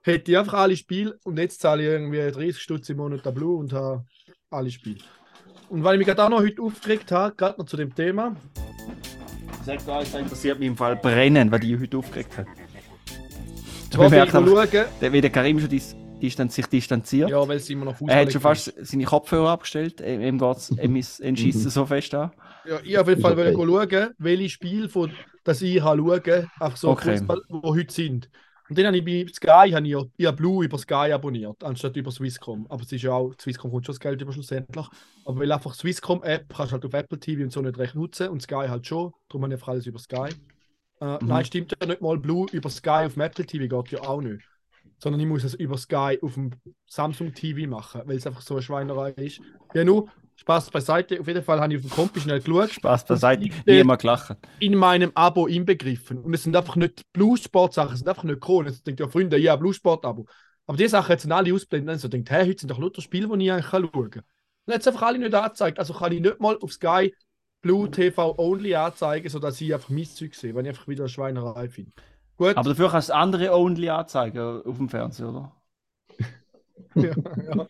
S4: hätte ich einfach alle Spiele und jetzt zahle ich irgendwie 30 Stutz im Monat Blue und habe alle Spiele. Und weil ich mich gerade auch noch heute aufgeregt habe, gerade noch zu dem Thema,
S1: Sag da, das interessiert mich im Fall brennen, weil die heute aufgeregt
S4: will ich
S1: bemerkt
S4: noch
S1: einfach- wie der Karim schon dis distanz sich distanziert.
S4: ja, weil es immer noch Fußball
S1: er hat schon fast seine Kopfhörer abgestellt. Ihm ihm geht's, ihm ist
S4: Mhm.
S1: so fest an.
S4: Ja, ich auf jeden Fall
S3: okay.
S4: schauen, welche Spiele von, das ich habe schauen, einfach so
S1: Okay.
S4: Fußball, die heute sind. Und dann habe ich bei Sky habe ich, ja- ich habe Blue über Sky abonniert, anstatt über Swisscom. Aber es ist ja auch, Swisscom kommt schon das Geld über schlussendlich. Aber weil einfach Swisscom-App kannst du halt auf Apple TV und so nicht recht nutzen und Sky halt schon. Darum habe ich einfach alles über Sky. Äh,
S1: Mhm.
S4: Nein, stimmt ja nicht mal. Blue über Sky auf dem Apple TV geht ja auch nicht. Sondern ich muss es über Sky auf dem Samsung TV machen, weil es einfach so eine Schweinerei ist. Ja, nur Spaß beiseite. Auf jeden Fall habe ich auf dem Kompi schnell geschaut
S1: Spaß beiseite. Niemand gelacht.
S4: in meinem Abo inbegriffen. Und es sind einfach nicht Blue Sport Sachen, es sind einfach nicht Kronen. Jetzt denkt ja Freunde, ja, Blue Sport Abo. Aber die Sachen jetzt sind alle ausblenden. Dann so denkt, hey, heute sind doch lauter Spiele, die ich eigentlich schauen kann. Und jetzt einfach alle nicht angezeigt. Also kann ich nicht mal auf Sky Blue TV Only anzeigen, sodass ich einfach mein Zeug sehe, wenn ich einfach wieder eine Schweinerei finde. Gut,
S1: Aber dafür kannst du andere Only anzeigen auf dem Fernseher, oder?
S4: ja, ja.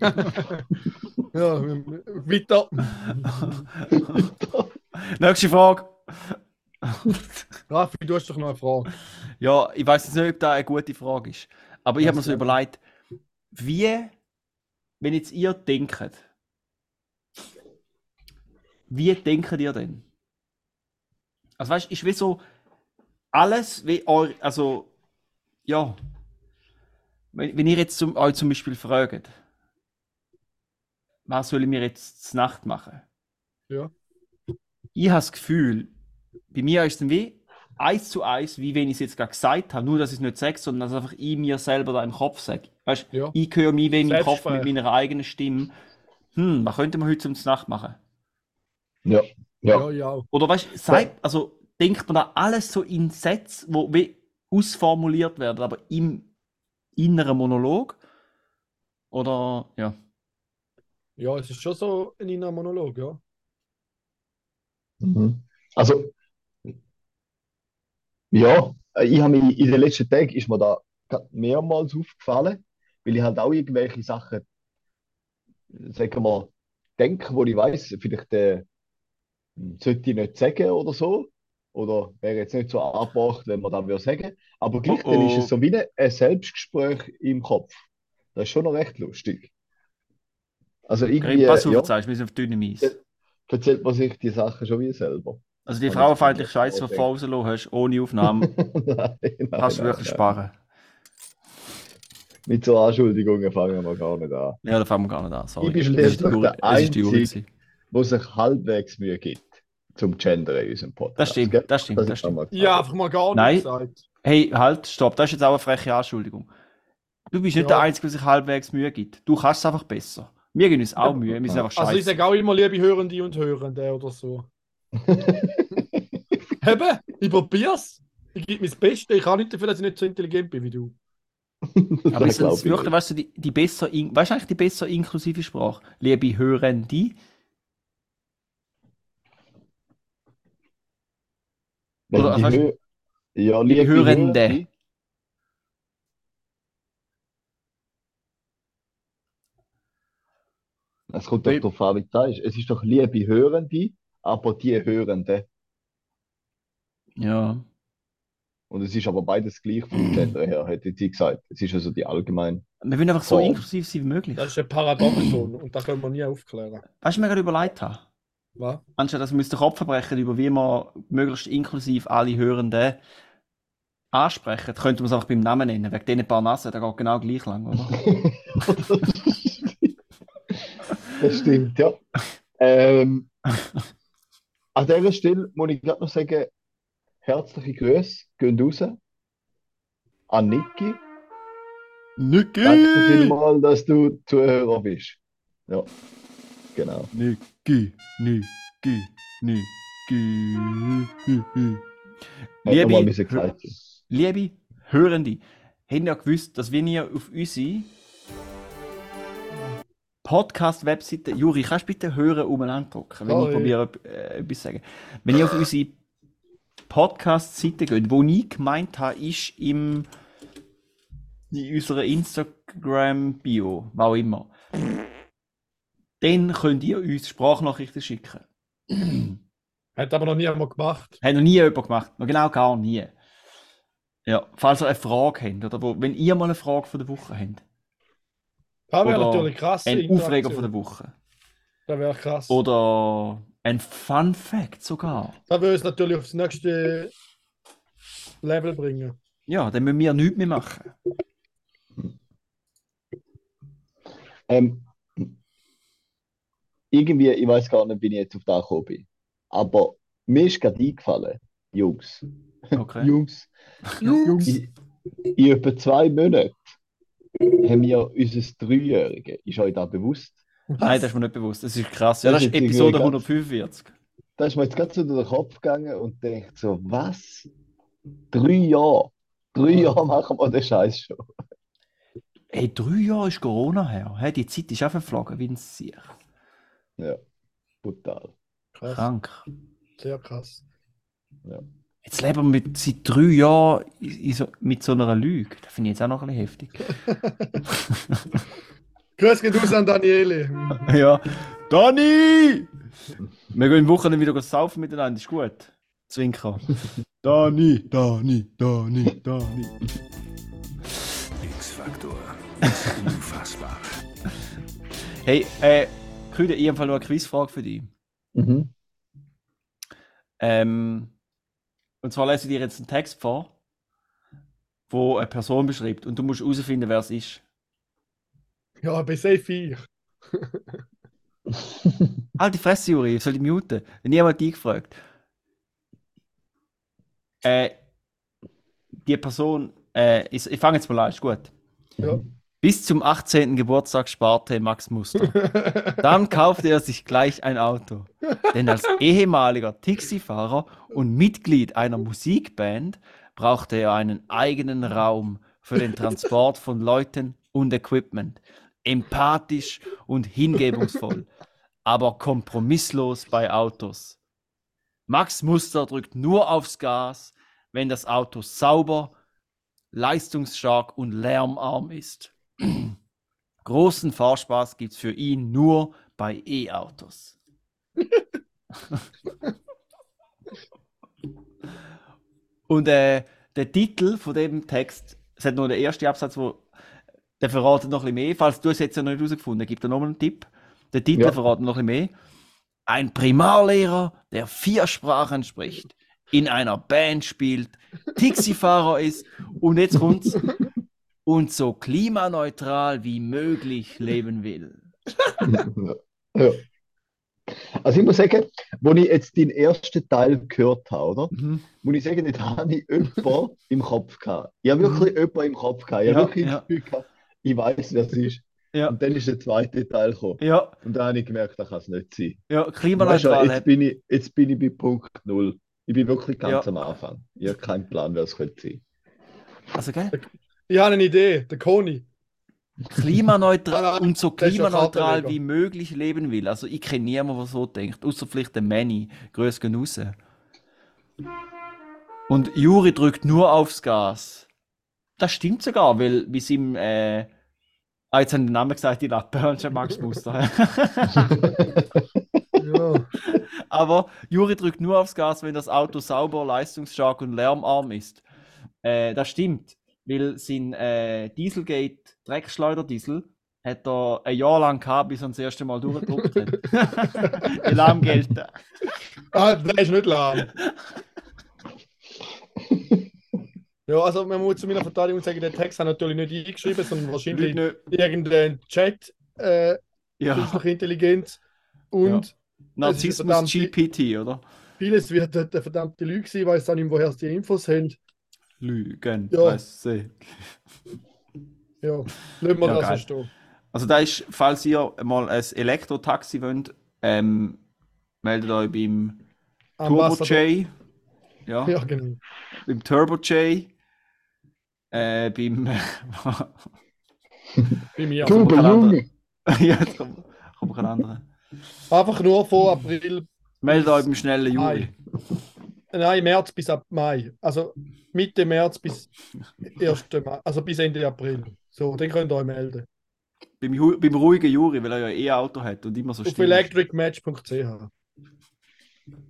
S4: ja, weiter.
S1: Nächste Frage.
S4: Raffi, du hast doch noch eine Frage.
S1: Ja, ich weiß jetzt nicht, ob das eine gute Frage ist. Aber ich habe mir so überlegt, wie, wenn jetzt ihr denkt, wie denkt ihr denn? Also weißt du, ist wie so alles, wie euer, also, ja, wenn, wenn ihr jetzt zum, euch zum Beispiel fragt, was soll ich mir jetzt zur Nacht machen?
S4: Ja.
S1: Ich habe das Gefühl, bei mir ist es dann wie eins zu eins, wie wenn ich es jetzt gerade gesagt habe, nur dass ich es nicht sage, sondern dass einfach ich mir selber da im Kopf sage. Weißt du,
S4: Ja.
S1: ich höre mich wie in meinem Kopf mit meiner eigenen Stimme. Hm, was könnte man heute zum Nacht machen?
S3: Ja. Ja.
S4: Ja.
S1: Oder weißt du, also denkt man da alles so in Sätze, wo wie ausformuliert werden, aber im inneren Monolog? Oder ja.
S4: Ja, es ist schon so ein innerer Monolog, ja.
S3: Mhm. Also, ja, ich habe mich in den letzten Tagen ist mir da mehrmals aufgefallen, weil ich halt auch irgendwelche Sachen, sagen wir mal, denke, wo ich weiß, vielleicht äh, sollte ich nicht sagen oder so. Oder wäre jetzt nicht so angebracht, wenn man das würde sagen. Aber gleich
S1: Oh
S3: dann ist
S1: oh.
S3: es so wie ein- ein Selbstgespräch im Kopf. Das ist schon noch recht lustig. Also irgendwie,
S1: pass auf,
S3: ja,
S1: jetzt wir sind auf dünnem Eis.
S3: Ja. erzählt man sich die Sachen schon wie selber.
S1: Also die frauenfeindliche Scheiße, die du rausgelassen hast, ohne Aufnahme,
S3: Nein, nein,
S1: kannst du wirklich
S3: nein.
S1: sparen.
S3: Mit so Anschuldigungen fangen wir gar nicht an.
S1: Ja, da fangen wir gar nicht an. Sorry.
S3: Ich bin schließlich der Einzige. Wo sich halbwegs Mühe gibt zum Gendern in unserem Podcast.
S1: Das stimmt,
S3: gell?
S1: das stimmt,
S3: Das
S1: das
S3: ist
S1: stimmt.
S4: Ja, einfach mal gar
S1: Nein.
S4: nichts gesagt.
S1: Hey, halt, stopp, das ist jetzt auch eine freche Anschuldigung. Du bist nicht
S4: Ja.
S1: der Einzige, der sich halbwegs Mühe gibt. Du kannst es einfach besser. Wir geben uns auch. Mühe, wir sind einfach
S4: Also ich
S1: scheiße.
S4: sage auch immer liebe Hörende und Hörende oder so. Eben, ich probier's. Ich gebe mein Bestes. Ich kann nicht dafür, dass ich nicht so intelligent bin wie du.
S1: Aber
S3: ich
S1: wirklich,
S3: nicht.
S1: weißt du, die, die besser, in, weißt du eigentlich die besser inklusive Sprache? Liebe Hörende, Oder,
S3: die Hö ja,
S1: liebe
S3: liebe
S1: Hörende.
S3: Hörende. Es kommt doch darauf an, wie du sagst. Es ist doch liebe Hörende, aber die Hörende.
S1: Ja.
S3: Und es ist aber beides gleich vom Gender her, hätte ich gesagt. Es ist also die allgemein.
S1: Wir wollen einfach so
S3: Form.
S1: inklusiv sein wie möglich.
S4: Das ist ein Paradoxon und das können wir nie aufklären.
S1: Weißt du, mir gerade überlegt habe?
S4: Was?
S1: Anstatt dass wir uns den Kopf verbrechen, über wie wir möglichst inklusiv alle Hörenden ansprechen, könnte man es einfach beim Namen nennen. Wegen diesen paar Nasen, der geht genau gleich lang, oder?
S3: Das stimmt, ja. Ähm, an dieser Stelle muss ich gerade noch sagen, herzliche Grüße gehen raus an Niki. Danke
S1: Niki!
S3: vielmals, dass du Zuhörer bist. Ja, genau.
S1: Niki, Niki, Niki. Liebe,
S3: mal müssen
S1: Hö-
S3: gesagt sein.
S1: liebe Hörende, haben ja gewusst, dass wenn ihr auf unsere Podcast-Webseite, Juri, kannst du bitte hören umeinander drücken, wenn ich
S4: Sorry.
S1: probiere, äh, etwas zu sagen. Wenn ihr auf unsere Podcast-Seite geht, wo ich gemeint habe, ist im, in unserer Instagram-Bio, was auch immer, dann könnt ihr uns Sprachnachrichten schicken.
S4: Hat aber noch nie einmal gemacht.
S1: Hat noch nie jemand gemacht. Noch genau gar nie. Ja, falls ihr eine Frage habt, oder wo, wenn ihr mal eine Frage von der Woche habt,
S4: Das wäre natürlich krass.
S1: ein. Aufreger von der Woche,
S4: Das wäre krass.
S1: oder ein Fun Fact sogar,
S4: Das würde es natürlich aufs nächste Level bringen.
S1: ja, dann müssen wir nichts mehr machen.
S3: Ähm, irgendwie, ich weiß gar nicht, wie ich jetzt auf das gekommen bin. Aber mir ist gerade eingefallen, Jungs.
S1: Okay.
S3: Jungs,
S4: Jungs.
S3: in, in etwa zwei Monaten haben wir unser Dreijährige. Ist euch das bewusst?
S1: Nein, das ist mir nicht bewusst. Das ist krass. Ja,
S3: Das
S1: das
S3: ist
S1: Episode
S3: irgendwie ganz-
S1: 145.
S3: Da ist mir jetzt gerade so durch den Kopf gegangen und denkt so, was? Drei Jahre? Drei Jahre machen wir den Scheiß schon.
S1: Hey, drei Jahre ist Corona her. Hey, die Zeit ist auch verflogen, wie ein Sieg.
S3: Ja, brutal.
S4: Krass.
S1: Krank.
S4: Sehr krass.
S1: Jetzt leben wir mit, seit drei Jahren so, mit so einer Lüge. Das finde ich jetzt auch noch ein bisschen heftig.
S4: Grüß geht aus an Daniele.
S1: Ja. Dani! Wir gehen Wochen wieder saufen miteinander, ist gut. Zwinker. Dani, Dani, Dani, Dani.
S5: X-Faktor. Unfassbar.
S1: Hey, äh, Küde, ich habe noch eine Quizfrage für dich.
S3: Mhm.
S1: Ähm, und zwar lese ich dir jetzt einen Text vor, wo eine Person beschreibt und du musst herausfinden, wer es ist.
S4: Ja, bei safe ich.
S1: Halt die Fresse, Juri, ich soll die muten. Niemand dich gefragt. Äh, die Person, äh, ich, ich fange jetzt mal an, ist gut.
S4: Ja.
S1: Bis zum 18. Geburtstag sparte Max Muster. Dann kaufte er sich gleich ein Auto. Denn als ehemaliger Taxifahrer und Mitglied einer Musikband brauchte er einen eigenen Raum für den Transport von Leuten und Equipment. Empathisch und hingebungsvoll, aber kompromisslos bei Autos. Max Muster drückt nur aufs Gas, wenn das Auto sauber, leistungsstark und lärmarm ist. Großen Fahrspaß gibt's für ihn nur bei E-Autos. Und äh, der Titel von dem Text, es hat nur den ersten Absatz, wo der verratet noch ein bisschen mehr. Falls du es jetzt noch nicht herausgefunden hast, gibt er nochmal einen Tipp. Der Titel
S3: Ja.
S1: verratet noch ein bisschen mehr. Ein Primarlehrer, der vier Sprachen spricht, in einer Band spielt, Taxifahrer ist und jetzt kommt's und so klimaneutral wie möglich leben will.
S3: ja. Also ich muss sagen, wo ich jetzt den ersten Teil gehört habe, oder?
S1: Mhm.
S3: muss ich sagen, da habe ich jemanden im Kopf gehabt. Ich habe wirklich jemanden im Kopf gehabt. Ich habe
S1: Ja,
S3: wirklich
S1: ja.
S3: gehabt, ich weiß, wer es ist.
S1: Ja,
S3: Und dann ist der zweite Teil gekommen.
S1: ja,
S3: Und da habe ich gemerkt, das kann es nicht sein.
S1: ja,
S3: Weißt du,
S1: klimaneutral.
S3: jetzt bin ich, jetzt bin ich bei Punkt Null. Ich bin wirklich ganz
S1: Ja.
S3: am Anfang. Ich habe keinen Plan, wer es könnte sein.
S1: Also, gell?
S4: Ich habe eine Idee, der Koni.
S1: klimaneutral
S4: Ah,
S1: und so klimaneutral wie möglich leben will. Also ich kenne niemanden, der so denkt, außer vielleicht der Manny. Grüß gehen raus. Und Juri drückt nur aufs Gas. Das stimmt sogar, weil wie sie im äh, ah, jetzt haben den Namen gesagt, die schon Max Muster.
S4: Ja.
S1: Aber Juri drückt nur aufs Gas, wenn das Auto sauber, leistungsstark und lärmarm ist. Äh, das stimmt, weil sein äh, Dieselgate Dreckschleuderdiesel hat er ein Jahr lang gehabt, bis er das erste Mal durchgedruckt hat. Lahm gelten.
S4: Ah, der ist nicht lahm. Ja, also man muss zu meiner Verteidigung sagen, der Text hat natürlich nicht eingeschrieben, sondern wahrscheinlich
S1: Nicht,
S4: irgendein Chat, äh,
S1: ja,
S4: künstliche Intelligenz. Und
S1: Narzissmus
S4: verdammt-
S1: GPT, oder?
S4: vieles wird dort eine verdammte Lüge sein, weiß auch nicht, woher sie die Infos haben.
S1: Lügen.
S4: Ja.
S1: Presse.
S4: Ja, lassen wir
S1: Ja,
S4: das
S1: geil.
S4: stehen.
S1: Also da ist, falls ihr mal ein Elektrotaxi wollt, ähm, meldet euch beim Turbo J. Ja,
S4: Ja, genau.
S1: beim Turbo J. Äh, beim.
S4: Bei mir.
S1: Kein
S3: Junge!
S1: ja, jetzt kommt, kommt kein anderer.
S4: Einfach nur vor April,
S1: Meldet euch beim schnellen Juri.
S4: Nein, März bis ab Mai. Also Mitte März bis 1. Mai, also bis Ende April. So, dann könnt ihr euch melden.
S1: Beim, Ju- beim ruhigen Juri, weil er ja eh ein Auto hat und immer so
S4: Auf
S1: still ist.
S4: electricmatch.ch.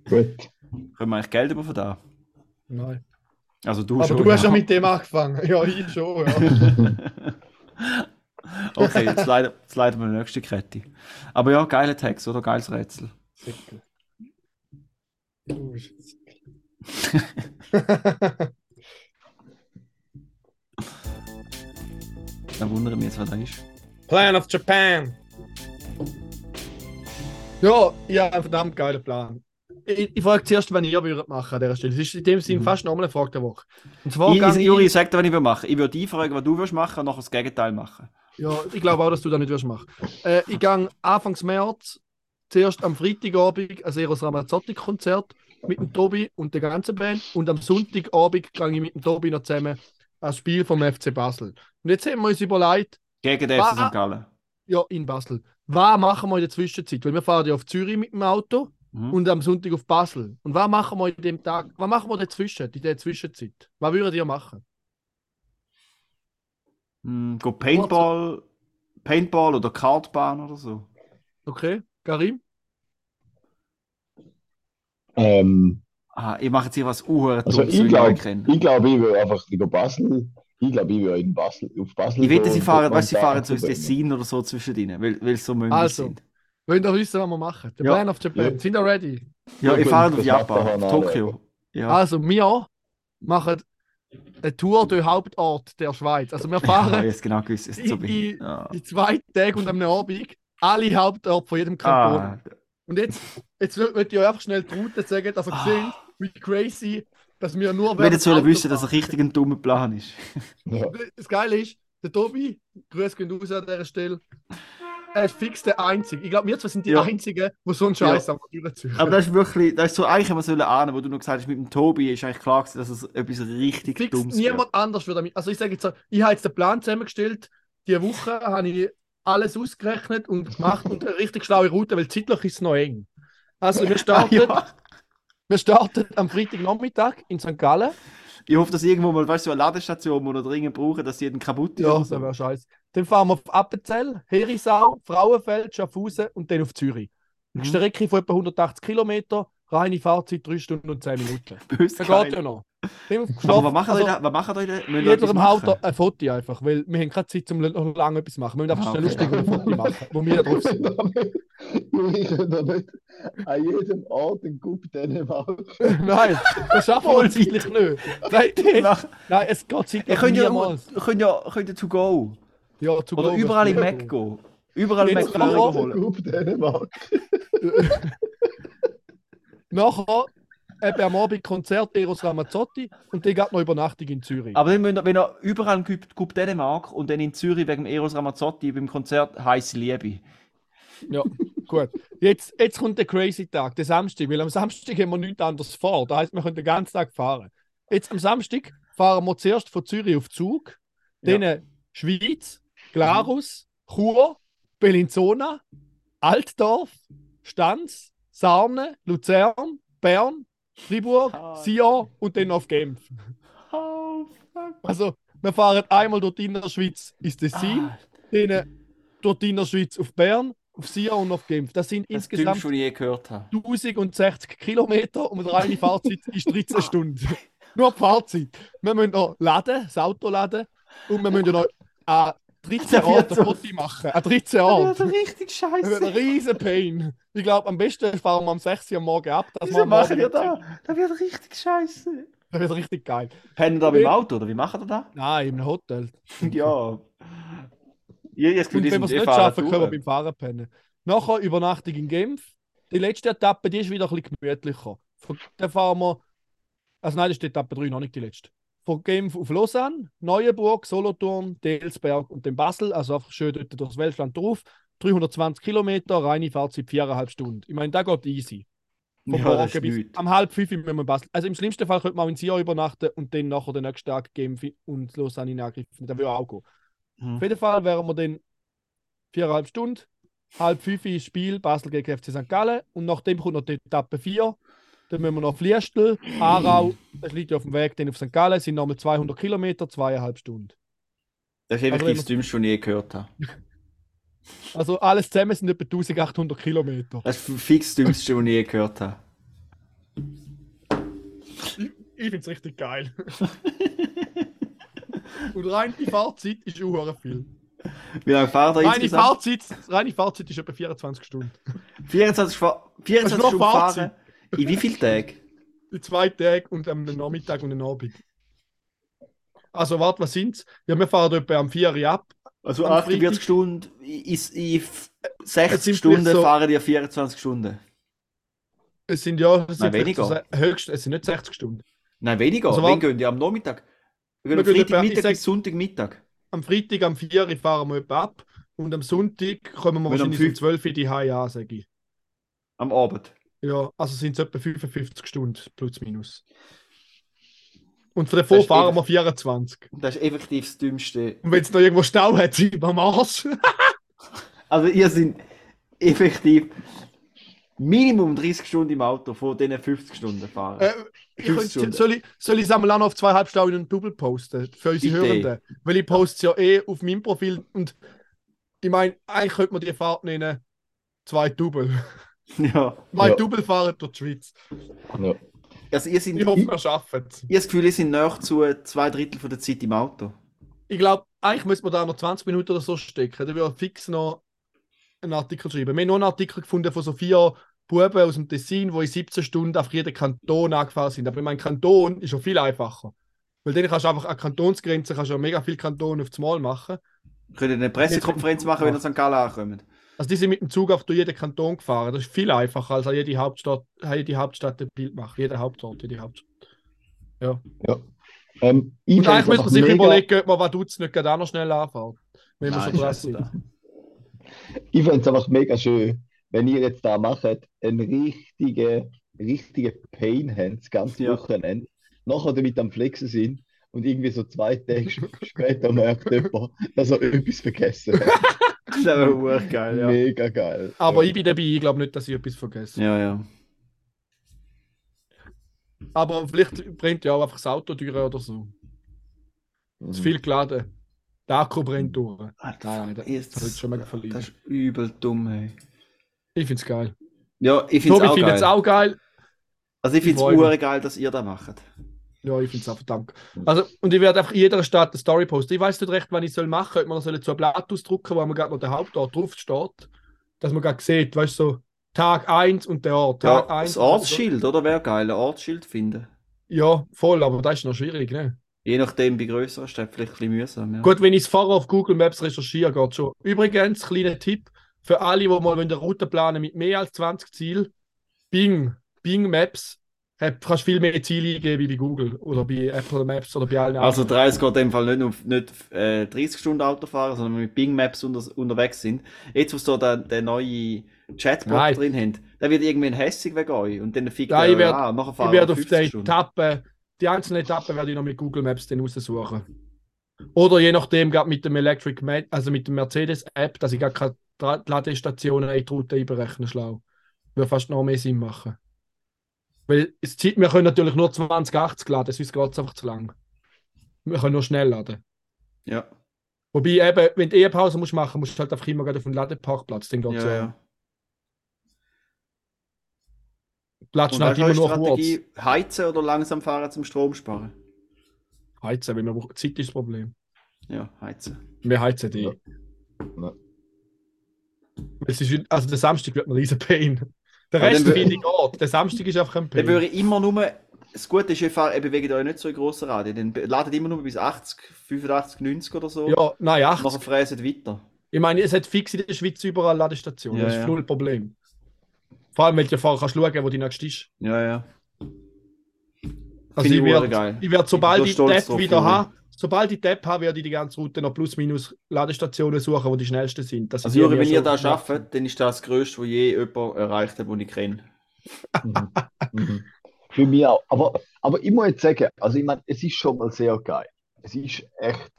S3: Gut.
S1: Können wir eigentlich Geld über von da?
S4: Nein.
S1: Also du
S4: Aber
S1: schon.
S4: du hast ja
S1: ja.
S4: mit dem angefangen. Ja, ich schon, ja.
S1: okay, jetzt leiten, jetzt wir die nächste Kette. Aber ja, geiler Text oder geiles Rätsel.
S4: Sickel. Du bist ein
S1: Dann wundere mich jetzt, was da ist.
S4: Plan of Japan. Ja, ich habe einen verdammt geilen Plan. Ich, ich frage zuerst, wenn ihr würdet machen an dieser Stelle. Das ist in dem Sinn
S1: Mhm.
S4: fast nochmal eine Frage der Woche. Und zwar
S1: Ich, ich, Juri, sag dir, was ich machen. Ich würde dich fragen, was du willst machen und nachher das Gegenteil machen.
S4: Ja, ich glaube auch, dass du das nicht wirst machen. Äh, ich gehe Anfangs März zuerst am Freitagabend ein Eros Ramazzotti-Konzert mit dem Tobi und der ganzen Band und am Sonntagabend gehe ich mit dem Tobi noch zusammen ein Spiel vom FC Basel. Und jetzt haben wir uns überlegt,
S1: Gegen den FC St. Gallen.
S4: ja, in Basel, was machen wir in der Zwischenzeit? Weil wir fahren ja auf Zürich mit dem Auto
S1: Mhm.
S4: und am Sonntag auf Basel. Und was machen wir in dem Tag, was machen wir dazwischen, in der Zwischenzeit? Was würdet ihr machen?
S1: Go Paintball, Paintball oder Kartbahn oder so.
S4: Okay, Karim?
S3: Ähm,
S1: Ah, ich mache jetzt hier was uhr
S3: Also ich glaube, ich, glaub, ich will einfach über Basel. Ich glaube, ich will in Basel, auf Basel
S1: Ich wette,
S3: gehen
S1: sie fahren, weißt, sie fahren so ins. Tessin oder so zwischen ihnen, weil, weil es so möglich
S4: Also.
S1: sind.
S4: Wollt ihr wissen, was wir machen? Der
S1: Ja.
S4: Plan of Japan.
S3: Ja.
S4: Sind ihr ready?
S1: Ja,
S3: Ja,
S1: ich fahre auf Japan, auf Tokio. Ja.
S4: Also, wir machen eine Tour durch Hauptort der Schweiz. Also, wir
S1: Ah,
S4: fahren
S1: jetzt genau gewusst, ist so
S4: ich-
S1: Ja.
S4: in zwei Tagen und am Abend alle Hauptorte von jedem Kanton.
S1: Ah,
S4: Und jetzt, jetzt möchte ich euch einfach schnell die Route sagen, dass ihr
S1: Ah.
S4: seht, wie crazy, dass wir nur
S1: will jetzt wollen wissen, dass es richtig ein dummer Plan ist.
S3: Ja.
S4: Das Geile ist, der Tobi, Grüß gehen raus an dieser Stelle, er ist fix der Einzige. Ich glaube, wir zwei sind die
S1: Ja.
S4: Einzigen, die so einen Scheiß am durchziehen.
S1: Aber das ist wirklich, das ist so eigentlich immer sollen ahnen, wo du noch gesagt hast, mit dem Tobi ist eigentlich klar gewesen, dass es etwas richtig
S4: Fix
S1: Dummes
S4: niemand anders würde damit. Also ich sage jetzt so, ich habe jetzt den Plan zusammengestellt. Die Woche habe ich alles ausgerechnet und gemacht und eine richtig schlaue Route, weil zeitlich ist es noch eng. Also wir starten,
S1: ja.
S4: wir starten am Freitagnachmittag in St. Gallen.
S1: Ich hoffe, dass irgendwo mal, weißt du, so eine Ladestation, wir dringend brauchen, dass jeden kaputt ist.
S4: Ja,
S1: oder
S4: das wäre scheiße. Dann fahren wir auf Appenzell, Herisau, Frauenfeld, Schaffhausen und dann auf Zürich. Eine
S1: Mhm.
S4: Strecke von etwa 180 Kilometer, reine Fahrzeit 3 Stunden und 10 Minuten.
S1: Böse
S4: Das geht ja noch.
S1: Aber was machen
S4: also,
S1: da? Was machen da? Wir
S4: Jeder
S1: machen?
S4: Auto ein Foto einfach, weil wir haben keine Zeit, um noch lange etwas zu machen. Wir müssen einfach
S1: Ah,
S4: schnell lustig ein Foto machen, wo wir drauf sind.
S3: Ich kann doch nicht an jedem Ort einen Gup Dänemark.
S4: Nein, das schaffen wir zeitlich nicht. Nein, nein es geht zeitlich
S1: könnt ja,
S4: niemals.
S1: ihr könnt ja, könnt ja to go.
S4: Ja, zu
S1: Oder
S4: go
S1: überall im Mac gehen. Überall im Mac holen.
S3: Gup Dänemark.
S4: Nachher eben am Abend Konzert Eros Ramazzotti und dann geht noch Übernachtung in Zürich.
S1: Aber dann, wenn ihr überall gibt, gibt Dänemark und dann in Zürich wegen Eros Ramazzotti beim Konzert heiße Liebe.
S4: Ja, gut. Jetzt, jetzt kommt der crazy Tag, der Samstag, weil am Samstag haben wir nichts anderes vor. Das heißt, wir können den ganzen Tag fahren. Jetzt am Samstag fahren wir zuerst von Zürich auf Zug,
S1: Ja.
S4: dann Schweiz, Glarus, Chur, Bellinzona, Altdorf, Stanz, Sarne, Luzern, Bern, Fribourg,
S1: Ah.
S4: Sion und dann auf Genf.
S1: Oh, fuck.
S4: Also, wir fahren einmal durch die Innerschweiz ins Tessin,
S1: Ah,
S4: dann durch die Innerschweiz auf Bern, auf Sion und auf Genf. Das sind
S1: das
S4: insgesamt
S1: ich je gehört habe.
S4: 1060 Kilometer und reine Fahrzeit ist 13 Stunden. Nur die Fahrzeit. Wir müssen noch laden, das Auto laden und wir müssen noch an 13
S1: Das wird
S4: Orten
S1: so-
S4: Fotos machen. An 13
S1: Das
S4: Orten.
S1: wird so richtig
S4: Das wird
S1: scheiße.
S4: ein riesen Pain. Ich glaube, am besten fahren wir am 6 Uhr am Morgen ab. dass wir
S1: Wieso machen wir
S4: nicht
S1: da? Das wird richtig scheiße.
S4: Das wird richtig geil.
S1: Pennen da beim Auto oder wie machen ihr das?
S4: Nein, im Hotel.
S1: Ja. Ja, jetzt
S4: Und wenn wir es nicht
S1: eh fahren
S4: schaffen, können wir beim Fahren pennen. Nachher Übernachtung in Genf. Die letzte Etappe, die ist wieder ein bisschen gemütlicher. Von, dann fahren wir. Also nein, das ist die Etappe 3, noch nicht die letzte. Von Genf auf Lausanne, Neuenburg, Solothurn, Delsberg und dann Basel. Also einfach schön dort durchs Weltland drauf. 320 Kilometer, reine Fahrzeit 4,5 Stunden. Ich meine, da geht easy. Vom
S1: Ja,
S4: Morgen bis
S1: nichts.
S4: am halb fünf müssen wir Basel. Also im schlimmsten Fall könnte man auch in Sion übernachten und dann nachher den nächsten Tag Genf und Lausanne in Angriff. nehmen. Das würde auch gehen.
S1: Hm.
S4: Auf jeden Fall wären wir dann viereinhalb Stunden, halb fünf Spiel Basel gegen FC St. Gallen und nachdem kommt noch die Etappe 4. Dann müssen wir noch auf Liestel, Aarau, das liegt ja auf dem Weg dann auf St. Gallen, sind nochmal 200 Kilometer, zweieinhalb Stunden.
S1: Das ist
S4: Also wenn
S1: das Dümmste, was ich je gehört habe.
S4: Also alles zusammen sind etwa 1800 Kilometer.
S1: Das ist fix das Dümmste, was ich je gehört habe.
S4: Ich, ich finde es richtig geil. und rein die Fahrzeit ist auch viel.
S1: Wie lange fahren wir
S4: Reine
S1: insgesamt?
S4: Fahrzeit, reine Fahrzeit ist etwa 24 Stunden.
S1: 24, Fa 24
S4: Das ist nur
S1: Stunden fahren. In wie vielen Tagen?
S4: Die zwei Tage und am Nachmittag und am Abend. Also, warte, was sind's? Ja, wir fahren etwa am 4 Uhr ab.
S1: Also
S4: Am
S1: 48
S4: Freitag-
S1: Stunden, in, in f-
S4: Es
S1: 60
S4: sind
S1: Stunden
S4: so-
S1: fahren die 24 Stunden.
S4: Es sind ja es
S1: Nein,
S4: sind vielleicht
S1: weniger.
S4: so höchst, es sind nicht 60 Stunden.
S1: Nein, weniger.
S4: Also
S1: Wann gehen die? Am Nachmittag? Wir gehen Freitagmittag bis Sonntagmittag.
S4: Am Freitag, am 4 Uhr fahren wir etwa ab und am Sonntag kommen wir
S1: Wenn
S4: wahrscheinlich um
S1: fünf-
S4: 12 Uhr die Hause an, sage ich.
S1: Am Abend.
S4: Ja, also sind es etwa 55 Stunden plus minus. Und davor
S1: Das ist
S4: fahren wir 24.
S1: Das ist effektiv das Dümmste.
S4: Und wenn es noch irgendwo Stau hat, sind wir am Arsch.
S1: Also ihr sind effektiv Minimum 30 Stunden im Auto von diesen 50 Stunden fahren.
S4: Äh, ich
S1: Stunden.
S4: soll ich soll ich es einmal auch noch auf zweieinhalb Stunden in einen Double posten für unsere
S1: Bitte.
S4: Hörenden? Weil ich poste es ja eh auf meinem Profil und ich meine, eigentlich könnte man die Fahrt nennen zwei Double.
S1: ja.
S4: Zwei
S3: Ja.
S4: Double fahren durch die Schweiz.
S3: Ja.
S1: Also ihr sind,
S4: Ich hoffe, wir schaffen es.
S1: ich habe das Gefühl, ihr sind näher zu zwei Drittel von der Zeit im Auto.
S4: Ich glaube, eigentlich müssen wir da noch 20 Minuten oder so stecken. Dann würde ich fix noch einen Artikel schreiben. Wir haben noch einen Artikel gefunden von so vier Buben aus dem Tessin, die in 17 Stunden auf jeden Kanton angefahren sind. Aber ich meine, Kanton ist schon viel einfacher. Weil dann kannst du einfach an Kantonsgrenzen kannst du ja mega viele Kantone auf das Mal machen.
S1: Könnt ihr eine Pressekonferenz machen, wenn ihr in St. Gallen ankommt?
S4: Also die sind mit dem Zug auf durch jeden Kanton gefahren. Das ist viel einfacher, als an jede Hauptstadt, jede Hauptstadt ein Bild machen. Jeder Hauptort, jede Hauptstadt.
S3: Ähm, ich
S4: Und
S3: fänd's
S4: eigentlich müsste man sich
S3: mega-
S4: überlegen, ob man Vaduz nicht gerade auch noch schnell anfährt. Wenn
S1: Nein,
S4: so sind.
S1: da.
S3: Ich fände es einfach mega schön, wenn ihr jetzt da macht, einen richtigen, richtigen Pain habt, das ganze
S1: Ja.
S3: Wochenende, nachher damit am Flexen sind und irgendwie so zwei Tage später merkt jemand, dass er etwas vergessen hat.
S1: Das wäre wirklich geil, ja.
S3: Mega geil.
S4: Aber
S3: ja.
S4: ich bin dabei, ich glaube nicht, dass ich etwas vergesse.
S1: Ja, ja.
S4: Aber vielleicht brennt ja auch einfach das Auto durch oder so.
S3: Mhm.
S4: Zu viel geladen. Der Akku brennt durch.
S1: Alter,
S4: Nein, das- das ist schon mega verlieren.
S1: Das ist übel dumm, hey.
S4: Ich finde es geil.
S1: Ja, ich finde
S4: Tobi
S1: es auch
S4: findet es
S1: geil.
S4: auch geil.
S1: Also ich
S4: mich.
S1: es geil, dass ihr das macht.
S4: Ja, ich finde es auch verdammt. Also, und ich werde einfach in jeder Stadt eine Story posten. Ich weiß nicht recht, was ich soll machen soll. Ob man soll so ein Blatt ausdrucken, wo man gerade noch der Hauptort drauf steht. Dass man gerade sieht, weißt du, so Tag 1 und der Ort.
S1: Ja,
S4: Tag 1
S1: das Ortsschild, oder? Wäre geil, ein Ortsschild finden.
S4: Ja, voll, aber das ist noch schwierig, ne?
S1: Je nachdem, bei grösseren Städten vielleicht ein bisschen mühsam. Ja.
S4: Gut, wenn ich es vorher auf Google Maps recherchiere, geht schon. Übrigens, kleiner Tipp für alle, die mal eine Route planen mit mehr als 20 Zielen. Bing, Bing Maps kannst viel mehr Ziele eingeben wie bei Google oder bei Apple Maps oder bei allen
S1: Also
S4: anderen.
S1: 30 geht in dem Fall nicht, auf, nicht äh, 30 Stunden Auto fahren, sondern mit Bing Maps unter, unterwegs sind. Jetzt, wo sie da den, den neuen Chatbot
S4: Nein.
S1: drin haben, der wird irgendwann hässig wegen euch und dann fickt
S4: Ja,
S1: er an. Nachher
S4: Ich werde auf
S1: 50
S4: die
S1: Stunden.
S4: Etappen, die einzelnen Etappen werde ich noch mit Google Maps dann raussuchen. Oder je nachdem, gerade mit dem Electric, Ma- also mit dem Mercedes-App, dass ich gar keine Ladestationen in die Route einberechnen schlau. Würde fast noch mehr Sinn machen. Weil es Zeit, wir können natürlich nur 2080 laden, sonst geht es einfach zu lang. Wir können nur schnell laden.
S1: Ja,
S4: Wobei eben, wenn du eh eine Pause musst machen musst, musst du halt einfach immer gerade auf den Ladeparkplatz. Dann geht's
S1: ja,
S4: ja.
S1: ja.
S4: Platz halt immer nur kurz.
S1: Strategie? Heizen oder langsam fahren zum Strom sparen?
S4: Heizen, wenn wir brauchen. Zeit ist das Problem.
S1: Ja, heizen.
S4: Wir heizen die.
S3: Ja. Ja.
S4: Es ist, also der Samstag wird ein riesen Pain. Der Rest
S1: dann wür-
S4: finde ich geht. Der Samstag ist einfach ein
S1: Dann
S4: Pain.
S1: würde ich immer nur. Das Gute ist, ihr wegen euch nicht so ein grosser Radio. Dann ladet immer nur bis 80, 85, 90 oder so.
S4: Ja, nein,
S1: Nachher
S4: 80.
S1: fräset weiter.
S4: Ich meine, es hat fix in der Schweiz überall Ladestationen.
S1: Ja,
S4: das ist
S1: ja.
S4: null Problem. Vor allem, weil du vorher kannst schauen, wo die nächste ist.
S1: Ja, ja.
S4: Also
S1: Finde
S4: ich
S1: ich
S4: werde, ich werde, sobald ich
S1: so
S4: die App wieder habe, sobald ich die App habe, werde ich die ganze Route noch plus minus Ladestationen suchen, wo die schnellsten sind. Das
S1: Also, Juri, wenn ihr das schafft, dann ist das das Größte, was je jemand erreicht hat, den ich kenne.
S3: Mhm. Mhm. Für mich auch. Aber, aber ich muss jetzt sagen, also ich meine, es ist schon mal sehr geil. Es ist echt,